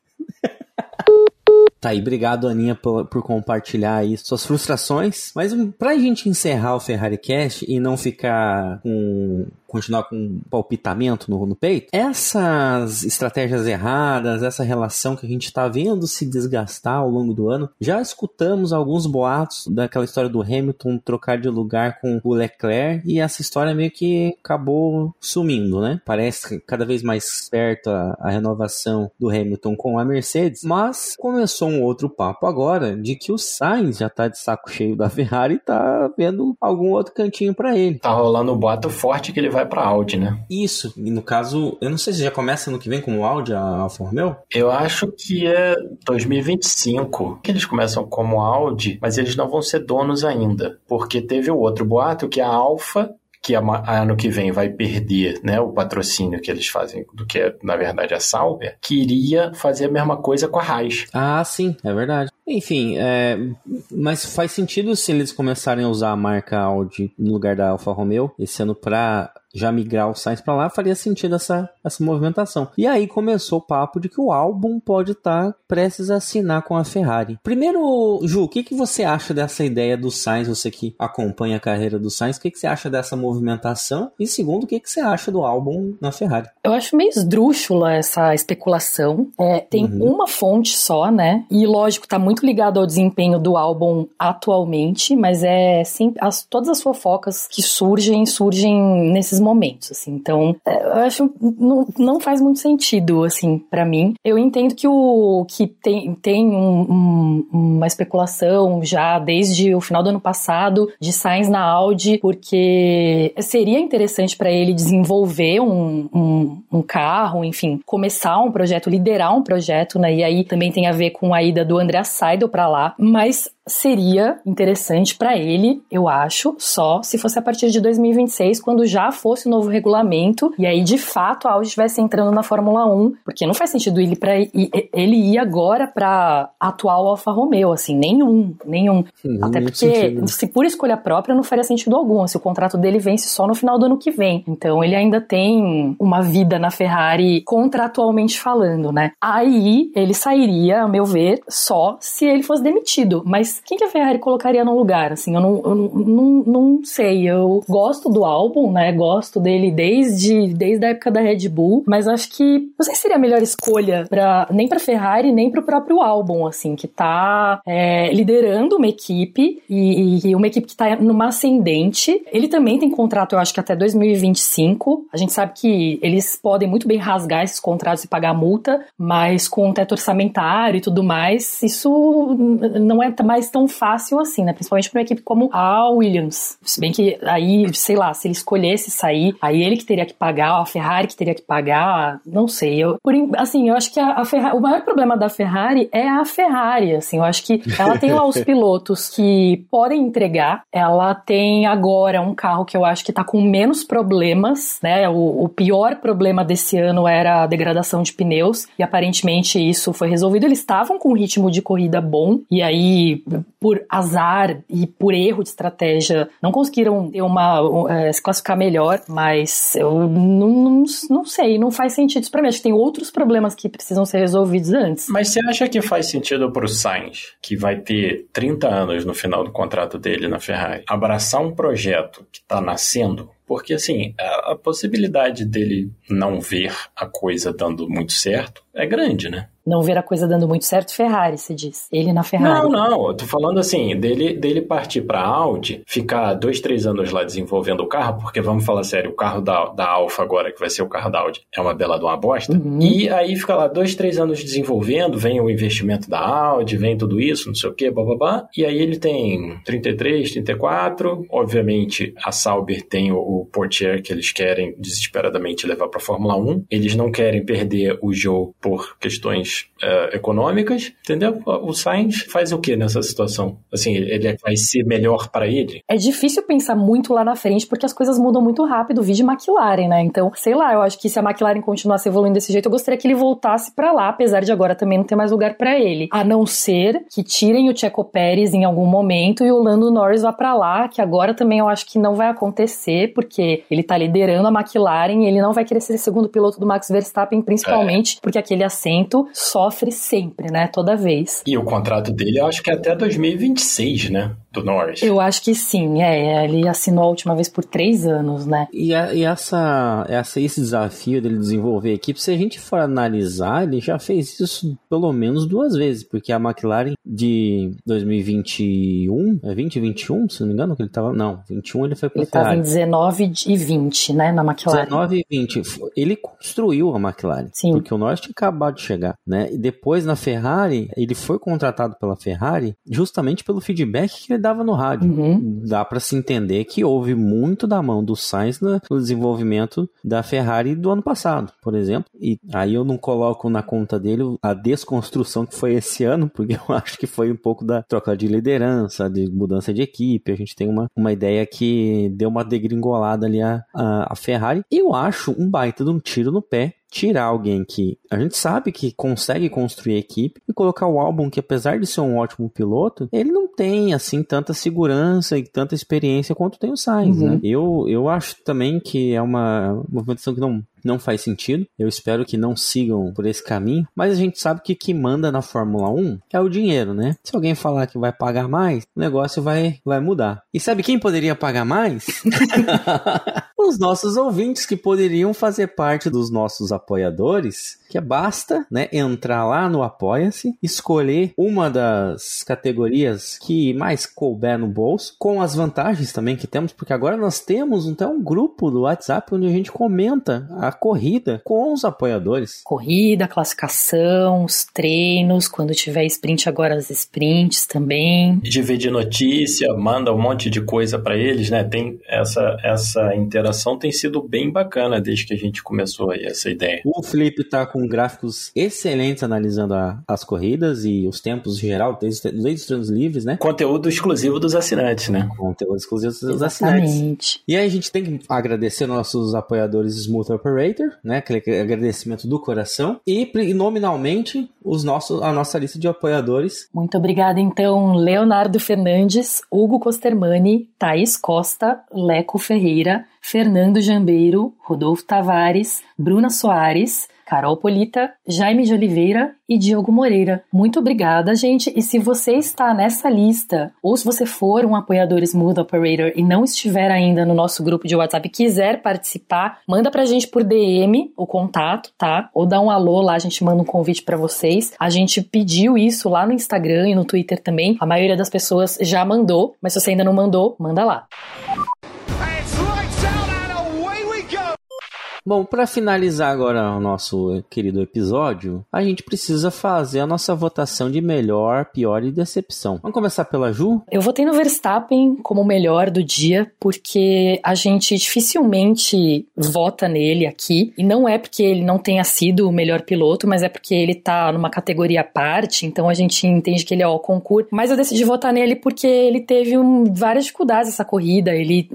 Tá aí, obrigado Aninha por, por, compartilhar aí suas frustrações. Mas pra gente encerrar o Ferrari Cast e não ficar com continuar com um palpitamento no, no peito, essas estratégias erradas, essa relação que a gente está vendo se desgastar ao longo do ano, já escutamos alguns boatos daquela história do Hamilton trocar de lugar com o Leclerc e essa história meio que acabou sumindo, né? Parece cada vez mais perto a, a renovação do Hamilton com a Mercedes, mas começou um outro papo agora de que o Sainz já tá de saco cheio da Ferrari e tá vendo algum outro cantinho para ele. Tá rolando um boato forte que ele vai para Audi, né? Isso, e no caso, eu não sei se já começa no que vem como Audi a Alfa Romeo? Eu acho que é 2025 que eles começam como Audi, mas eles não vão ser donos ainda, porque teve o outro boato que a Alfa que ano que vem vai perder né, o patrocínio que eles fazem, do que é, na verdade, a Sauber, queria fazer a mesma coisa com a Raiz. Ah, sim, é verdade. Enfim, é, mas faz sentido se eles começarem a usar a marca Audi no lugar da Alfa Romeo esse ano para já migrar o Sainz para lá, faria sentido essa, essa movimentação. E aí começou o papo de que o álbum pode estar tá prestes a assinar com a Ferrari. Primeiro, Ju, o que, que você acha dessa ideia do Sainz, você que acompanha a carreira do Sainz, o que, que você acha dessa movimentação? E segundo, o que, que você acha do álbum na Ferrari? Eu acho meio esdrúxula essa especulação. É, tem uhum. uma fonte só, né? E lógico, tá muito ligado ao desempenho do álbum atualmente, mas é sim, as, todas as fofocas que surgem, surgem nesses momentos, assim. Então, é, eu acho não, não faz muito sentido, assim, para mim. Eu entendo que o que tem, tem um, um, uma especulação já desde o final do ano passado de Sainz na Audi, porque seria interessante para ele desenvolver um, um, um, carro, enfim, começar um projeto, liderar um projeto, né? E aí também tem a ver com a ida do André Seidel para lá. Mas seria interessante para ele, eu acho, só se fosse a partir de 2026, quando já fosse o novo regulamento e aí de fato a Audi estivesse entrando na Fórmula 1, porque não faz sentido ele para ele ir agora para atual Alfa Romeo, assim, nenhum, nenhum. Sim, Até porque sentido. se por escolha própria não faria sentido algum, se o contrato dele vence só no final do ano que vem. Então ele ainda tem uma vida na Ferrari contratualmente falando, né? Aí ele sairia, a meu ver, só se ele fosse demitido, mas quem que a Ferrari colocaria no lugar? Assim, eu não, eu não, não, não sei. Eu gosto do álbum, né? Gosto gosto dele desde, desde a época da Red Bull, mas acho que não sei se seria a melhor escolha para nem para Ferrari nem para o próprio álbum, assim, que tá é, liderando uma equipe e, e, uma equipe que tá numa ascendente. Ele também tem contrato, eu acho que até 2025. A gente sabe que eles podem muito bem rasgar esses contratos e pagar multa, mas com o teto orçamentário e tudo mais, isso não é mais tão fácil assim, né? Principalmente para uma equipe como a Williams. Se bem que aí, sei lá, se ele escolhesse sair, aí ele que teria que pagar, a Ferrari que teria que pagar, não sei. Eu, por, assim, eu acho que a, a Ferrari, o maior problema da Ferrari é a Ferrari, assim, eu acho que ela tem lá os (laughs) pilotos que podem entregar, ela tem agora um carro que eu acho que tá com menos problemas, né? O, o pior problema desse ano era a degradação de pneus e aparentemente isso foi resolvido. Eles estavam com um ritmo de corrida bom e aí por azar e por erro de estratégia não conseguiram ter uma é, se classificar melhor, mas eu não, não, não sei, não faz sentido isso para mim. Acho que tem outros problemas que precisam ser resolvidos antes. Mas você acha que faz sentido pro Sainz, que vai ter 30 anos no final do contrato dele na Ferrari, abraçar um projeto que está nascendo porque, assim, a, a, possibilidade dele não ver a coisa dando muito certo é grande, né? não ver a coisa dando muito certo, Ferrari, se diz. Ele na Ferrari. Não, não, eu tô falando assim, dele, dele partir pra Audi, ficar dois, três anos lá desenvolvendo o carro, porque vamos falar sério, o carro da, da Alfa agora, que vai ser o carro da Audi, é uma bela de uma bosta. Uhum. E aí fica lá dois, três anos desenvolvendo, vem o investimento da Audi, vem tudo isso, não sei o que, babá. E aí ele tem 33, 34, obviamente a Sauber tem o, o Portier que eles querem desesperadamente levar pra Fórmula 1. Eles não querem perder o jogo por questões uh, econômicas, entendeu? O Sainz faz o que nessa situação? Assim, ele vai ser melhor para ele? É difícil pensar muito lá na frente porque as coisas mudam muito rápido, vídeo McLaren, né? Então, sei lá, eu acho que se a McLaren continuasse evoluindo desse jeito, eu gostaria que ele voltasse para lá, apesar de agora também não ter mais lugar para ele. A não ser que tirem o Checo Pérez em algum momento e o Lando Norris vá para lá, que agora também eu acho que não vai acontecer, porque ele tá liderando a McLaren e ele não vai querer ser segundo piloto do Max Verstappen, principalmente é. porque aquele assento sofre sempre, né? Toda vez. E o contrato dele, eu acho que é até 2026, né? Do Norris. Eu acho que sim, é. Ele assinou a última vez por três anos, né? E, a, e essa, essa, esse desafio dele desenvolver a equipe, se a gente for analisar, ele já fez isso pelo menos duas vezes, porque a McLaren de 2021, é 2021, se não me engano, que ele tava. Não, 21 ele foi para Ele estava em 19 e 20, né? Na McLaren. 19 e 20. Ele construiu a McLaren. Sim. Porque o Norris tinha acabado de chegar né? E depois na Ferrari, ele foi contratado pela Ferrari justamente pelo feedback que ele dava no rádio. Uhum. Dá para se entender que houve muito da mão do Sainz no desenvolvimento da Ferrari do ano passado, por exemplo. E aí eu não coloco na conta dele a desconstrução que foi esse ano, porque eu (laughs) acho que foi um pouco da troca de liderança, de mudança de equipe. A gente tem uma, uma ideia que deu uma degringolada ali a, a, a Ferrari. Eu acho um baita de um tiro no pé tirar alguém que a gente sabe que consegue construir equipe e colocar o álbum que apesar de ser um ótimo piloto, ele não tem assim tanta segurança e tanta experiência quanto tem o Sainz, uhum. né? Eu, eu acho também que é uma movimentação que não não faz sentido. Eu espero que não sigam por esse caminho. Mas a gente sabe que que manda na Fórmula 1 é o dinheiro, né? Se alguém falar que vai pagar mais, o negócio vai, vai mudar. E sabe quem poderia pagar mais? (laughs) Os nossos ouvintes que poderiam fazer parte dos nossos apoiadores que basta, né, entrar lá no Apoia-se, escolher uma das categorias que mais couber no bolso, com as vantagens também que temos, porque agora nós temos então um grupo do WhatsApp onde a gente comenta a corrida com os apoiadores. Corrida, classificação, os treinos, quando tiver sprint agora as sprints também. Dividir notícia, manda um monte de coisa para eles, né? Tem essa essa interação tem sido bem bacana desde que a gente começou aí essa ideia. O Felipe tá com gráficos excelentes analisando a, as corridas e os tempos em geral, desde, desde os treinos livres, né? Conteúdo exclusivo dos assinantes, né? Conteúdo exclusivo dos Exatamente. assinantes. E aí a gente tem que agradecer nossos apoiadores Smooth Operator, né? Aquele agradecimento do coração. E, e nominalmente os nossos, a nossa lista de apoiadores. Muito obrigada, então, Leonardo Fernandes, Hugo Costermani, Thaís Costa, Leco Ferreira, Fernando Jambeiro, Rodolfo Tavares, Bruna Soares, Carol Polita, Jaime de Oliveira e Diogo Moreira. Muito obrigada, gente. E se você está nessa lista, ou se você for um apoiador Smooth Operator e não estiver ainda no nosso grupo de WhatsApp e quiser participar, manda pra gente por DM o contato, tá? Ou dá um alô lá, a gente manda um convite para vocês. A gente pediu isso lá no Instagram e no Twitter também. A maioria das pessoas já mandou, mas se você ainda não mandou, manda lá. Bom, para finalizar agora o nosso querido episódio, a gente precisa fazer a nossa votação de melhor, pior e decepção. Vamos começar pela Ju? Eu votei no Verstappen como o melhor do dia, porque a gente dificilmente vota nele aqui. E não é porque ele não tenha sido o melhor piloto, mas é porque ele tá numa categoria à parte, então a gente entende que ele é o concurso. Mas eu decidi votar nele porque ele teve um, várias dificuldades essa corrida. Ele,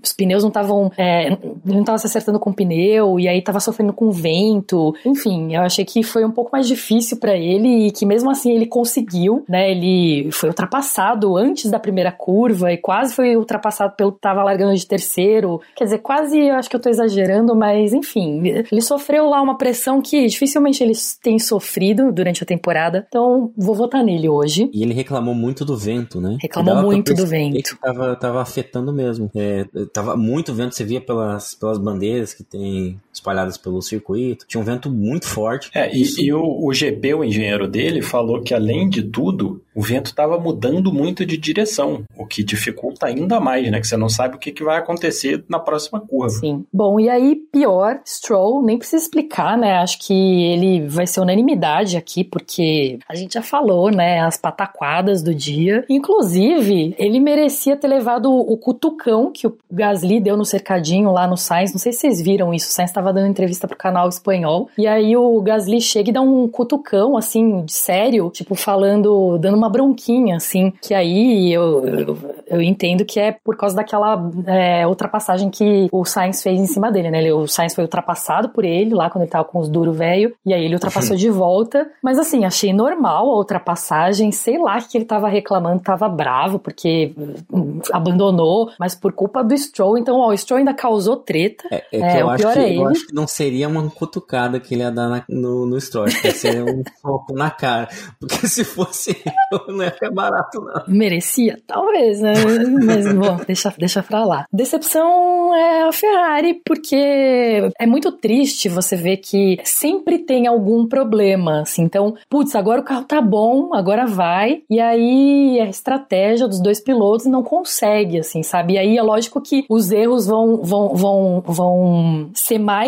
os pneus não estavam. É, não tava se acertando com o pneu e aí tava sofrendo com vento. Enfim, eu achei que foi um pouco mais difícil para ele e que mesmo assim ele conseguiu, né? Ele foi ultrapassado antes da primeira curva e quase foi ultrapassado pelo que tava largando de terceiro. Quer dizer, quase eu acho que eu tô exagerando, mas enfim, ele sofreu lá uma pressão que dificilmente ele tem sofrido durante a temporada. Então, vou votar nele hoje. E ele reclamou muito do vento, né? Reclamou muito do vento. Tava, tava afetando mesmo. É, tava muito vento, você via pelas, pelas bandeiras que tem me espalhadas pelo circuito. Tinha um vento muito forte. É, e, e o, o, GP, o engenheiro dele, falou que além de tudo, o vento estava mudando muito de direção, o que dificulta ainda mais, né? Que você não sabe o que, que vai acontecer na próxima curva. Sim. Bom, e aí, pior, Stroll, nem precisa explicar, né? Acho que ele vai ser unanimidade aqui, porque a gente já falou, né? As pataquadas do dia. Inclusive, ele merecia ter levado o cutucão que o Gasly deu no cercadinho lá no Sainz. Não sei se vocês viram isso. O Sainz estava dando entrevista pro canal espanhol. E aí o Gasly chega e dá um cutucão, assim, de sério, tipo, falando, dando uma bronquinha, assim. Que aí eu, eu, eu entendo que é por causa daquela é, ultrapassagem que o Sainz fez em cima dele, né? o Sainz foi ultrapassado por ele lá quando ele tava com os duros velho. E aí ele ultrapassou de volta. Mas assim, achei normal a ultrapassagem. Sei lá que ele tava reclamando, tava bravo porque hum, abandonou, mas por culpa do Stroll. Então, ó, o Stroll ainda causou treta. É, é, é o pior é ele. Eu acho que não seria uma cutucada que ele ia dar na, no, no Stroll, acho que ia ser um (laughs) soco na cara. Porque se fosse eu, não ia ficar barato, não. Merecia? Talvez, né? Mas, bom, deixa, deixa pra lá. Decepção é a Ferrari, porque é muito triste você ver que sempre tem algum problema, assim. Então, putz, agora o carro tá bom, agora vai. E aí a estratégia dos dois pilotos não consegue, assim, sabe? E aí é lógico que os erros vão, vão, vão, vão ser mais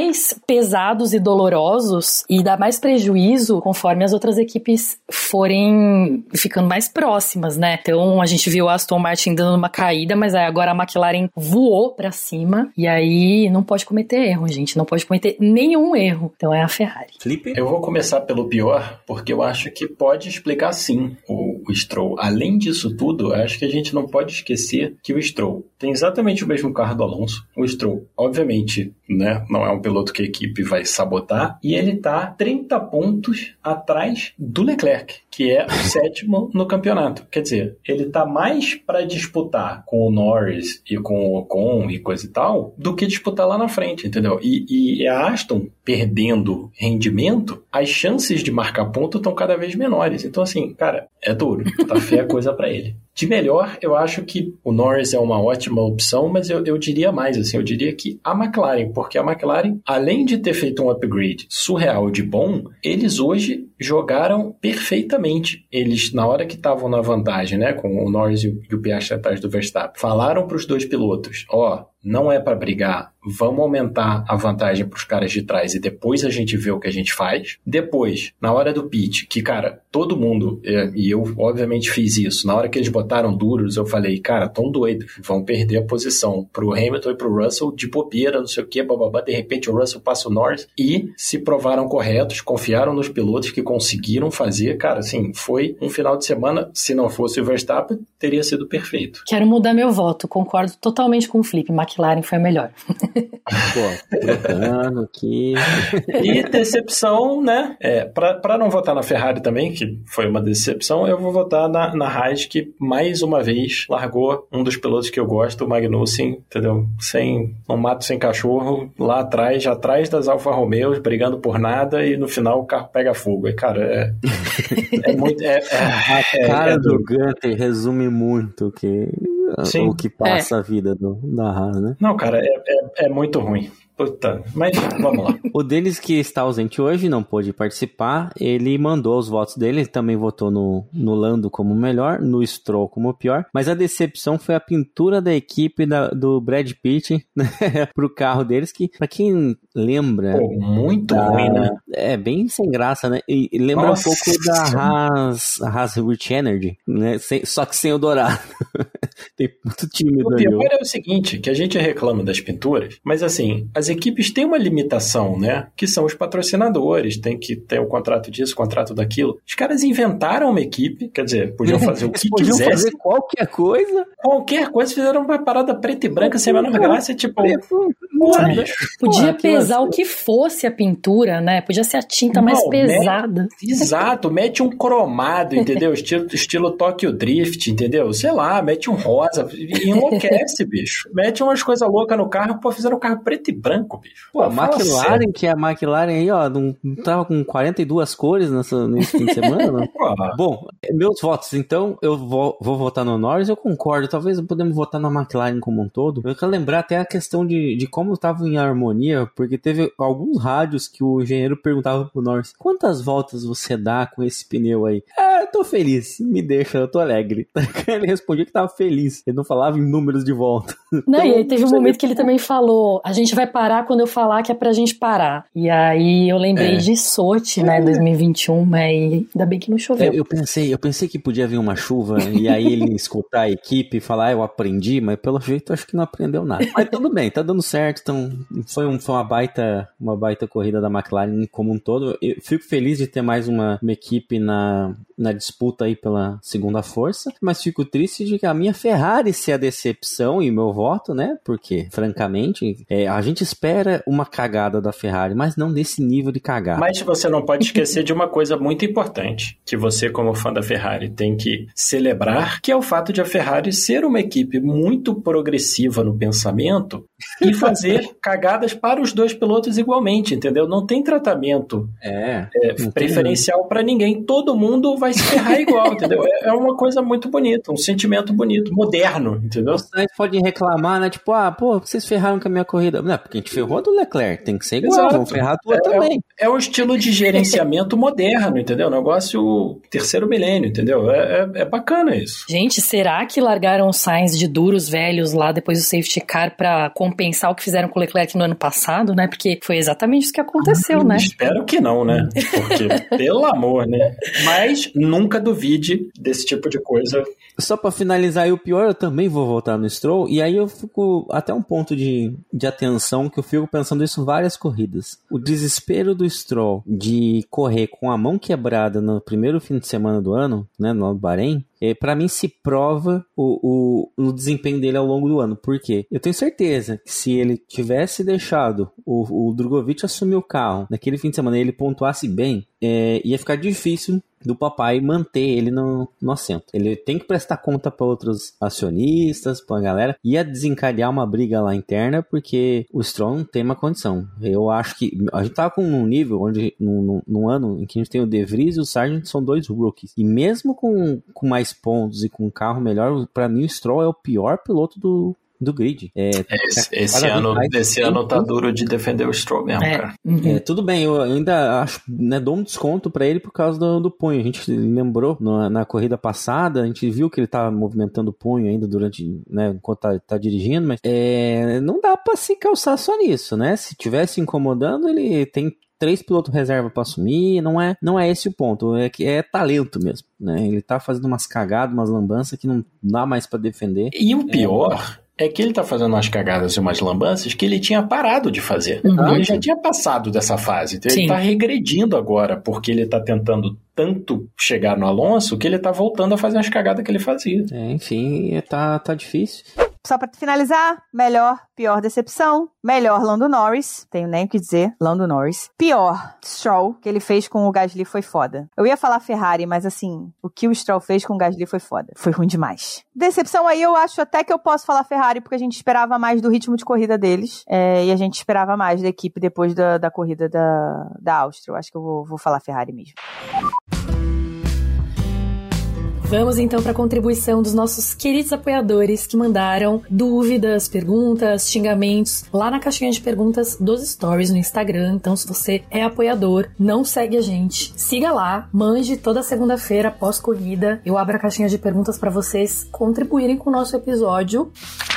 pesados e dolorosos e dar mais prejuízo conforme as outras equipes forem ficando mais próximas, né? Então a gente viu a Aston Martin dando uma caída, mas aí agora a McLaren voou para cima e aí não pode cometer erro, gente, não pode cometer nenhum erro. Então é a Ferrari. Felipe? Eu vou começar pelo pior, porque eu acho que pode explicar sim o, o Stroll. Além disso tudo, acho que a gente não pode esquecer que o Stroll tem exatamente o mesmo carro do Alonso. O Stroll, obviamente, né, não é um piloto que a equipe vai sabotar, e ele tá 30 pontos atrás do Leclerc, que é o (laughs) sétimo no campeonato. Quer dizer, ele tá mais para disputar com o Norris e com o Ocon e coisa e tal, do que disputar lá na frente, entendeu? E, e a Aston perdendo rendimento, as chances de marcar ponto estão cada vez menores. Então, assim, cara, é duro. Tá feia a coisa para ele. De melhor, eu acho que o Norris é uma ótima opção, mas eu, eu diria mais, assim, eu diria que a McLaren, porque a McLaren, além de ter feito um upgrade surreal de bom, eles hoje jogaram perfeitamente. Eles, na hora que estavam na vantagem, né, com o Norris e o Piastri atrás do Verstappen, falaram para os dois pilotos, ó, oh, não é para brigar, vamos aumentar a vantagem para os caras de trás e depois a gente vê o que a gente faz. Depois, na hora do pitch, que cara, todo mundo, é, e eu obviamente fiz isso, na hora que eles botaram duros, eu falei, cara, tão doidos, vão perder a posição pro Hamilton e pro Russell de bobeira, não sei o que, bababá, de repente o Russell passa o Norris e se provaram corretos, confiaram nos pilotos que conseguiram fazer, cara, assim, foi um final de semana, se não fosse o Verstappen, teria sido perfeito. Quero mudar meu voto, concordo totalmente com o Felipe, McLaren foi a melhor. (laughs) Pô, trocando aqui. E decepção, né? É, pra, pra não votar na Ferrari também, que foi uma decepção, eu vou votar na, na Haas, que mais uma vez largou um dos pilotos que eu gosto, o Magnussen, entendeu? Sem um mato sem cachorro, lá atrás, atrás das Alfa Romeos, brigando por nada, e no final o carro pega fogo. E, cara, é, é muito. É, é, A cara é do duro. Gunter resume muito que, Sim. o que passa a vida do, da Haas, né? Não, cara, é, é, é muito ruim. Puta, mas vamos lá. (laughs) O deles que está ausente hoje, não pôde participar, ele mandou os votos dele, ele também votou no, no Lando como melhor, no Stroll como pior, mas a decepção foi a pintura da equipe da- do Brad Pitt né, (laughs) pro carro deles, que pra quem lembra... Pô, muito da- ruim, né? É, bem sem graça, né? E, e lembra Nossa. um pouco da Haas, Haas Rich Energy, né? Sem- só que sem o dourado. (laughs) Tem muito tímido O pior é o seguinte, que a gente reclama das pinturas, mas assim, as equipes têm uma limitação, né? Que são os patrocinadores, tem que ter o contrato disso, o contrato daquilo. Os caras inventaram uma equipe, quer dizer, podiam (laughs) fazer o que podiam quisessem, fazer qualquer coisa. qualquer coisa, fizeram uma parada preta e branca sem a menor graça, tipo, Nada. porra, bicho. Podia aquilo pesar o que fosse a pintura, né? Podia ser a tinta Não, mais pesada. Exato, mete um cromado, entendeu? (laughs) Estilo, estilo Tokyo Drift, entendeu? Sei lá, mete um rosa, e enlouquece, (laughs) bicho. Mete umas coisas loucas no carro, pô, fizeram um carro preto e branco, bicho. Pô, a McLaren, sério. que é a McLaren aí, ó, não, não tava com 42 cores nessa, nesse fim de semana. (laughs) Bom, meus votos, então, eu vou, vou votar no Norris, eu concordo, talvez podemos votar na McLaren como um todo. Eu quero lembrar até a questão de, de como estava em harmonia, porque teve alguns rádios que o engenheiro perguntava pro Norris, quantas voltas você dá com esse pneu aí? Ah, eu tô feliz, me deixa, eu tô alegre. (laughs) Ele respondia que tava feliz, ele não falava em números de volta. Não, e aí teve um momento que ele também falou: a gente vai parar quando eu falar que é pra gente parar. E aí eu lembrei É. de Sochi, né, 2021, mas ainda bem que não choveu. É, eu pensei, eu pensei que podia vir uma chuva e aí ele escutar a equipe e falar, ah, eu aprendi, mas pelo jeito acho que não aprendeu nada. Mas tudo bem, tá dando certo, então foi, um, foi uma baita, uma baita corrida da McLaren como um todo. Eu fico feliz de ter mais uma, uma equipe na, na disputa aí pela segunda força, mas fico triste de que a minha Ferrari ser a decepção e meu voto, né? Porque, francamente, é, a gente espera uma cagada da Ferrari, mas não desse nível de cagada. Mas você não pode esquecer de uma coisa muito importante, que você, como fã da Ferrari, tem que celebrar, que é o fato de a Ferrari ser uma equipe muito progressiva no pensamento e fazer cagadas para os dois pilotos igualmente, entendeu? Não tem tratamento É, é, preferencial para ninguém. Todo mundo vai se ferrar igual, entendeu? É, é uma coisa muito bonita, um sentimento bonito, moderno, entendeu? O Sainz pode reclamar, né? Tipo, ah, pô, vocês ferraram com a minha corrida. Não, porque a gente ferrou do Leclerc, tem que ser igual, Exato. vamos ferrar a tua É, também. É o estilo de gerenciamento moderno, entendeu? Negócio terceiro milênio, entendeu? É, é, é bacana isso. Gente, será que largaram os Sainz de duros velhos lá depois do safety car pra compensar o que fizeram com o Leclerc no ano passado, né? Porque foi exatamente isso que aconteceu, né? Espero que não, né? Porque, (laughs) pelo amor, né? Mas nunca duvide desse tipo de coisa. Só pra finalizar aí o pior, eu também vou voltar no Stroll. E aí eu fico até um ponto de, de atenção que eu fico pensando isso várias corridas. O desespero do Stroll de correr com a mão quebrada no primeiro fim de semana do ano, né, no Bahrein, é, para mim se prova o, o, o desempenho dele ao longo do ano. Por quê? Eu tenho certeza que se ele tivesse deixado o, o Drogovic assumir o carro naquele fim de semana e ele pontuasse bem, é, ia ficar difícil do papai manter ele no, no assento. Ele tem que prestar conta para outros acionistas, pra galera. Ia desencadear uma briga lá interna, porque o Strong não tem uma condição. Eu acho que a gente tava com um nível onde, num, num ano em que a gente tem o De Vries e o Sargent são dois rookies. E mesmo com, com mais pontos e com um carro melhor, para mim o Stroll é o pior piloto do, do grid. É, Esse, cada esse ano, mais esse ano tá duro de defender o Stroll mesmo, É. cara. Uhum. É, tudo bem, eu ainda acho, né, dou um desconto pra ele por causa do, do punho. A gente lembrou na, na corrida passada, a gente viu que ele tava movimentando o punho ainda durante, né, enquanto tá, tá dirigindo, mas é, não dá pra se calçar só nisso, né? Se tivesse incomodando, ele tem três pilotos reserva pra assumir, não é, não é esse o ponto, é que é talento mesmo, né? Ele tá fazendo umas cagadas, umas lambanças que não dá mais pra defender. E o pior é que ele tá fazendo umas cagadas e umas lambanças que ele tinha parado de fazer. Uhum. Ele já tinha passado dessa fase. Então Sim. ele tá regredindo agora, porque ele tá tentando tanto chegar no Alonso que ele tá voltando a fazer as cagadas que ele fazia. É, enfim, tá, tá difícil. Só pra finalizar, melhor, pior decepção, melhor Lando Norris, tenho nem o que dizer, Lando Norris. Pior, Stroll, que ele fez com o Gasly foi foda. Eu ia falar Ferrari, mas assim, o que o Stroll fez com o Gasly foi foda. Foi ruim demais. Decepção aí, eu acho até que eu posso falar Ferrari, porque a gente esperava mais do ritmo de corrida deles, é, e a gente esperava mais da equipe depois da, da corrida da, da Áustria. Eu acho que eu vou, vou falar Ferrari mesmo. Vamos então para a contribuição dos nossos queridos apoiadores que mandaram dúvidas, perguntas, xingamentos lá na caixinha de perguntas dos stories no Instagram. Então, se você é apoiador, não segue a gente, siga lá, mande toda segunda-feira após corrida. Eu abro a caixinha de perguntas para vocês contribuírem com o nosso episódio.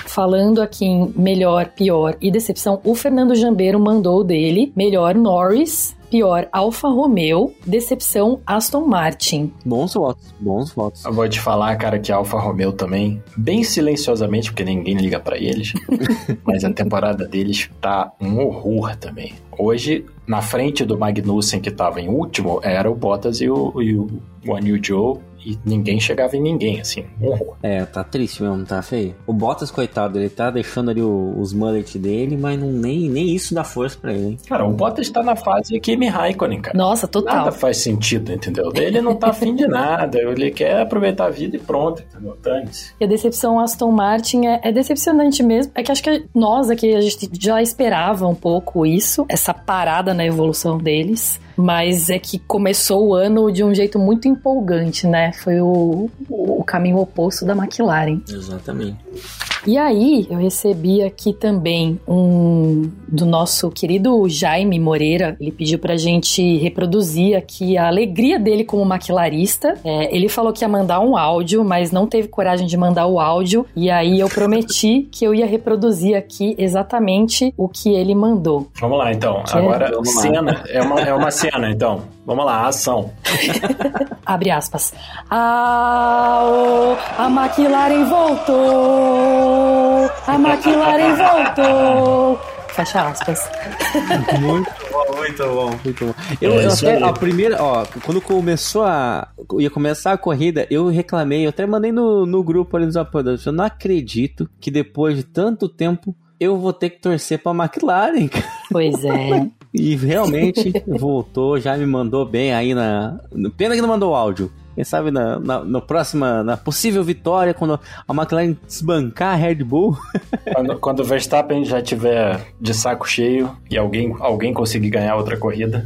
Falando aqui em melhor, pior e decepção, o Fernando Jambeiro mandou dele melhor Norris, Pior, Alfa Romeo. Decepção, Aston Martin. Bons votos, bons votos. Eu vou te falar, cara, que a Alfa Romeo também, bem silenciosamente, porque ninguém liga para eles, (laughs) mas a temporada deles tá um horror também. Hoje, na frente do Magnussen, que tava em último, era o Bottas e o, e o New Joe e ninguém chegava em ninguém, assim, um horror. É, tá triste mesmo, tá feio. O Bottas, coitado, ele tá deixando ali o, os mullet dele, mas não, nem, nem isso dá força pra ele, hein? Cara, o Bottas tá na fase Kimi Raikkonen, cara. Nossa, total. Nada faz sentido, entendeu? Ele não tá afim de nada, ele quer aproveitar a vida e pronto, entendeu? Dane-se. E a decepção Aston Martin é, é decepcionante mesmo. É que acho que nós aqui, a gente já esperava um pouco isso, essa parada na evolução deles. Mas é que começou o ano de um jeito muito empolgante, né? Foi o, o caminho oposto da McLaren. Exatamente. E aí, eu recebi aqui também um do nosso querido Jaime Moreira. Ele pediu pra gente reproduzir aqui a alegria dele como maquilarista. É, ele falou que ia mandar um áudio, mas não teve coragem de mandar o áudio. E aí eu prometi (laughs) que eu ia reproduzir aqui exatamente o que ele mandou. Vamos lá, então. Que Agora, lá. cena. É uma, é uma cena, então. Vamos lá, ação. (laughs) Abre aspas. Ah, oh, a McLaren voltou! A McLaren voltou! Fecha aspas. Muito bom, muito bom, muito bom. Eu, É eu até, a primeira, ó, quando começou a. ia começar a corrida, eu reclamei, eu até mandei no, no grupo ali dos apoiadores. Eu não acredito que depois de tanto tempo eu vou ter que torcer pra McLaren, cara. Pois é. (laughs) E realmente (laughs) voltou, já me mandou bem aí na. Pena que não mandou áudio. Quem sabe na, na, na próxima, na possível vitória, quando a McLaren desbancar a Red Bull. (laughs) Quando, quando o Verstappen já tiver de saco cheio e alguém, alguém conseguir ganhar outra corrida.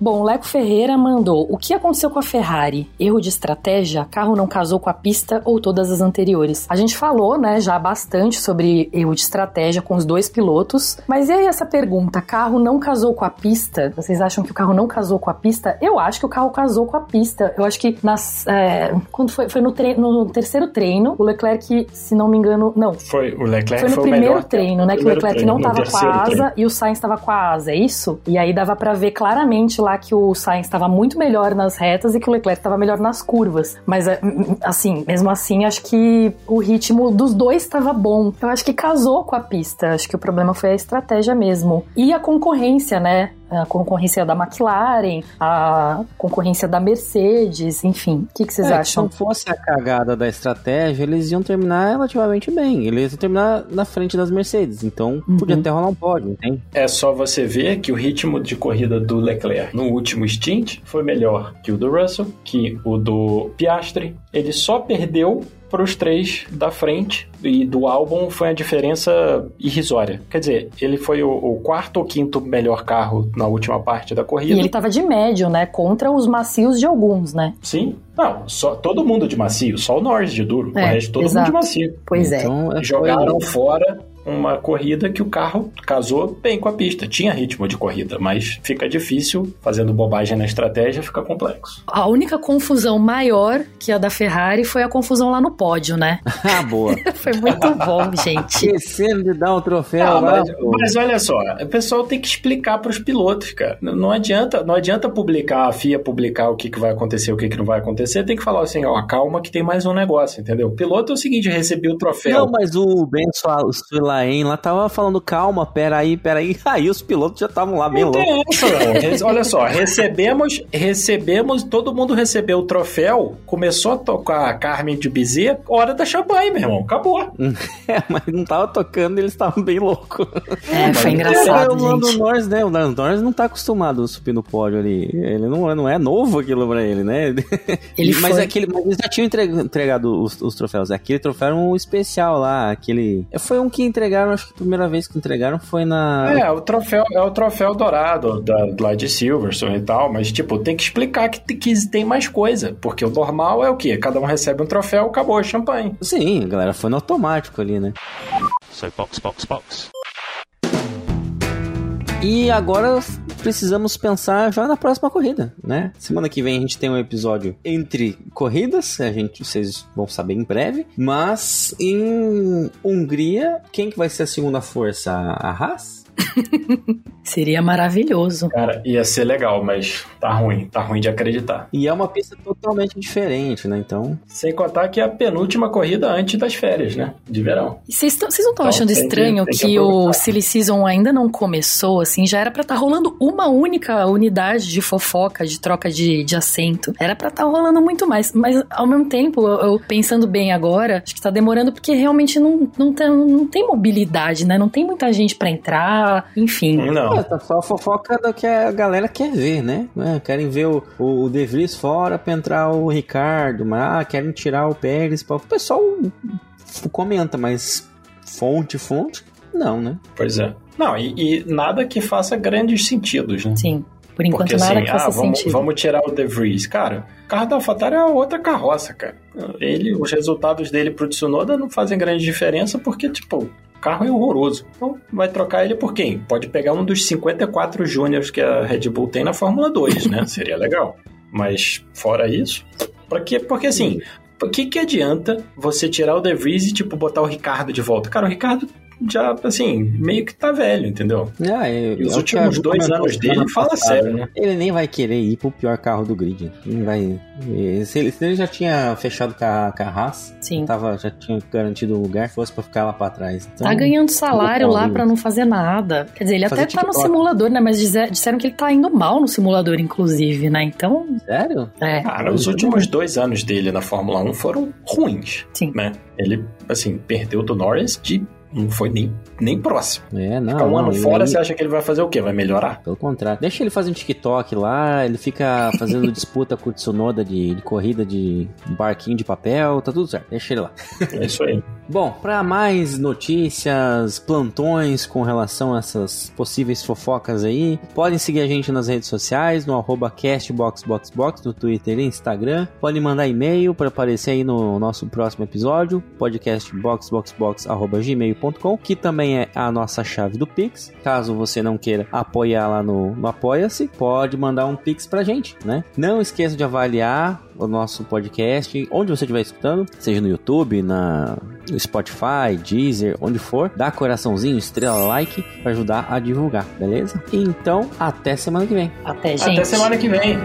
Bom, o Leco Ferreira mandou: O que aconteceu com a Ferrari? Erro de estratégia? Carro não casou com a pista ou todas as anteriores? A gente falou, né, já bastante sobre erro de estratégia com os dois pilotos. Mas e aí essa pergunta: carro não casou com a pista? Vocês acham que o carro não casou com a pista? Eu acho que o carro casou com a pista. Eu acho que nas. é, quando foi? Foi no, tre- no terceiro treino, o Leclerc, se não me engano. Não, Foi o Leclerc foi no o primeiro melhor treino, né? Que o Leclerc treino, não no tava com a asa treino. e o Sainz tava com a asa, é isso? E aí dava pra ver claramente lá que o Sainz estava muito melhor nas retas e que o Leclerc estava melhor nas curvas. Mas, é, assim, mesmo assim, acho que o ritmo dos dois estava bom. Eu acho que casou com a pista. Acho que o problema foi a estratégia mesmo. E a concorrência, né? A concorrência da McLaren, a concorrência da Mercedes, enfim. O que, que vocês É, Se acham? não fosse a cagada da estratégia, eles iam terminar relativamente bem. Eles iam terminar na frente das Mercedes. Então, Uhum. podia até rolar um pódio, entende? É só você ver que o ritmo de corrida do Leclerc no último stint foi melhor que o do Russell, que o do Piastri. Ele só perdeu para os três da frente e do álbum foi a diferença irrisória. Quer dizer, ele foi o, o quarto ou quinto melhor carro na última parte da E corrida. ele tava de médio, né? Contra os macios de alguns, né? Sim. Não, só todo mundo de macio, só o Norris de duro. o É, resto todo exato. mundo de macio. Pois é. então, é. Jogaram fora uma corrida que o carro casou bem com a pista. Tinha ritmo de corrida, mas fica difícil, fazendo bobagem na estratégia, fica complexo. A única confusão maior que a da Ferrari foi a confusão lá no pódio, né? (laughs) Ah, boa. (laughs) Foi muito bom, gente. Esquecendo de dar o troféu Ah, lá. mas, pô. mas olha só, o pessoal tem que explicar para os pilotos, cara. Não adianta, não adianta publicar, a FIA publicar o que, que vai acontecer, o que, que não vai acontecer. Tem que falar assim, ó, calma que tem mais um negócio, entendeu? O piloto é o seguinte, eu recebi o troféu. Não, mas o Ben Suelaire Bahrein lá tava falando, calma, peraí, peraí. (laughs) Aí os pilotos já estavam lá bem Não loucos. Olha só, recebemos, recebemos, todo mundo recebeu o troféu, começou a tocar a Carmen de Bizet, hora da champanhe, meu irmão, acabou. (laughs) É, mas não tava tocando, eles estavam bem loucos. É, foi Mas engraçado, o Lando gente. Norris, né? O Lando Norris não tá acostumado a subir no pódio ali. Ele não, não é novo aquilo pra ele, né? (laughs) Ele mas, foi- aquele, mas eles já tinham entre- entregado os, os troféus. Aquele troféu era um especial lá. Aquele. Foi um que entregaram, acho que a primeira vez que entregaram foi na. É, o troféu é o troféu dourado da, lá de Silverstone e tal, mas tipo, tem que explicar que, que tem mais coisa, porque o normal é o quê? Cada um recebe um troféu, acabou, champanhe. Sim, galera foi no automático ali, né? So box, box, box. E agora precisamos pensar já na próxima corrida, né? Semana que vem a gente tem um episódio entre corridas, a gente vocês vão saber em breve, mas em Hungria, quem que vai ser a segunda força? A Haas? (laughs) Seria maravilhoso. Cara, ia ser legal, mas tá ruim, tá ruim de acreditar. E é uma pista totalmente diferente, né? Então, Sem contar que é a penúltima corrida antes das férias, né? De verão. E Vocês não estão Então, achando que- estranho tem que, que o. Silly Season ainda não começou, assim? Já era pra estar rolando uma única unidade de fofoca, de troca de, de assento. Era pra estar rolando muito mais. Mas, ao mesmo tempo, eu, eu pensando bem agora, acho que tá demorando porque realmente não, não, tem, não tem mobilidade, né? Não tem muita gente pra entrar, enfim. Não. é, tá só a fofoca do que a galera quer ver, né? É, querem ver o, o, o De Vries fora pra entrar o Ricardo, mas ah, querem tirar o Pérez. pra- O pessoal comenta, mas fonte, fonte, não, né? Pois é. Não, e, e nada que faça grandes sentidos, né? Sim. Por enquanto, Porque nada assim, que ah, faça vamos, sentido. vamos tirar o De Vries. Cara, o carro da AlphaTauri é outra carroça, cara. Ele, os resultados dele pro Tsunoda não fazem grande diferença porque, tipo, carro é horroroso. Então, vai trocar ele por quem? Pode pegar um dos 54 júniors que a Red Bull tem na Fórmula 2, né? (laughs) Seria legal. Mas, fora isso, pra quê? Porque, assim, por que que adianta você tirar o De Vries e, tipo, botar o Ricardo de volta? Cara, o Ricardo já, assim, meio que tá velho, entendeu? Ah, é, E os é o que a últimos dois anos dele, fala passada, sério, né? Ele nem vai querer ir pro pior carro do grid. Não vai. eh, Se ele, se ele já tinha fechado com a, com a Haas, Sim. tava, já tinha garantido o lugar, fosse pra ficar lá pra trás. Então, Tá ganhando salário lá pra não fazer nada. Quer dizer, ele Fazer até tá no simulador, né? Mas dizer- disseram que ele tá indo mal no simulador, inclusive, né? Então, Sério? é. Cara, os últimos dois anos dele na Fórmula 1 foram ruins, Sim. né? Ele, assim, perdeu do Norris de... Não foi nem, nem próximo. É, não. Ficar um não, ano fora, você acha que ele vai fazer o quê? Vai melhorar? Pelo contrário. Deixa ele fazer um TikTok lá, ele fica fazendo (laughs) disputa com o Tsunoda de, de corrida de barquinho de papel, tá tudo certo. Deixa ele lá. É isso aí. Bom, para mais notícias, plantões com relação a essas possíveis fofocas aí, podem seguir a gente nas redes sociais, no arroba castboxboxbox, no Twitter e Instagram. Podem mandar e-mail para aparecer aí no nosso próximo episódio, podcastboxboxbox.gmail.com, que também é a nossa chave do Pix. Caso você não queira apoiar lá no, no Apoia-se, pode mandar um Pix pra gente, né? Não esqueça de avaliar o nosso podcast, onde você estiver escutando, seja no YouTube, na no Spotify, Deezer, onde for, dá coraçãozinho, estrela, like para ajudar a divulgar, beleza? Então, até semana que vem. Até, gente. Até semana que vem.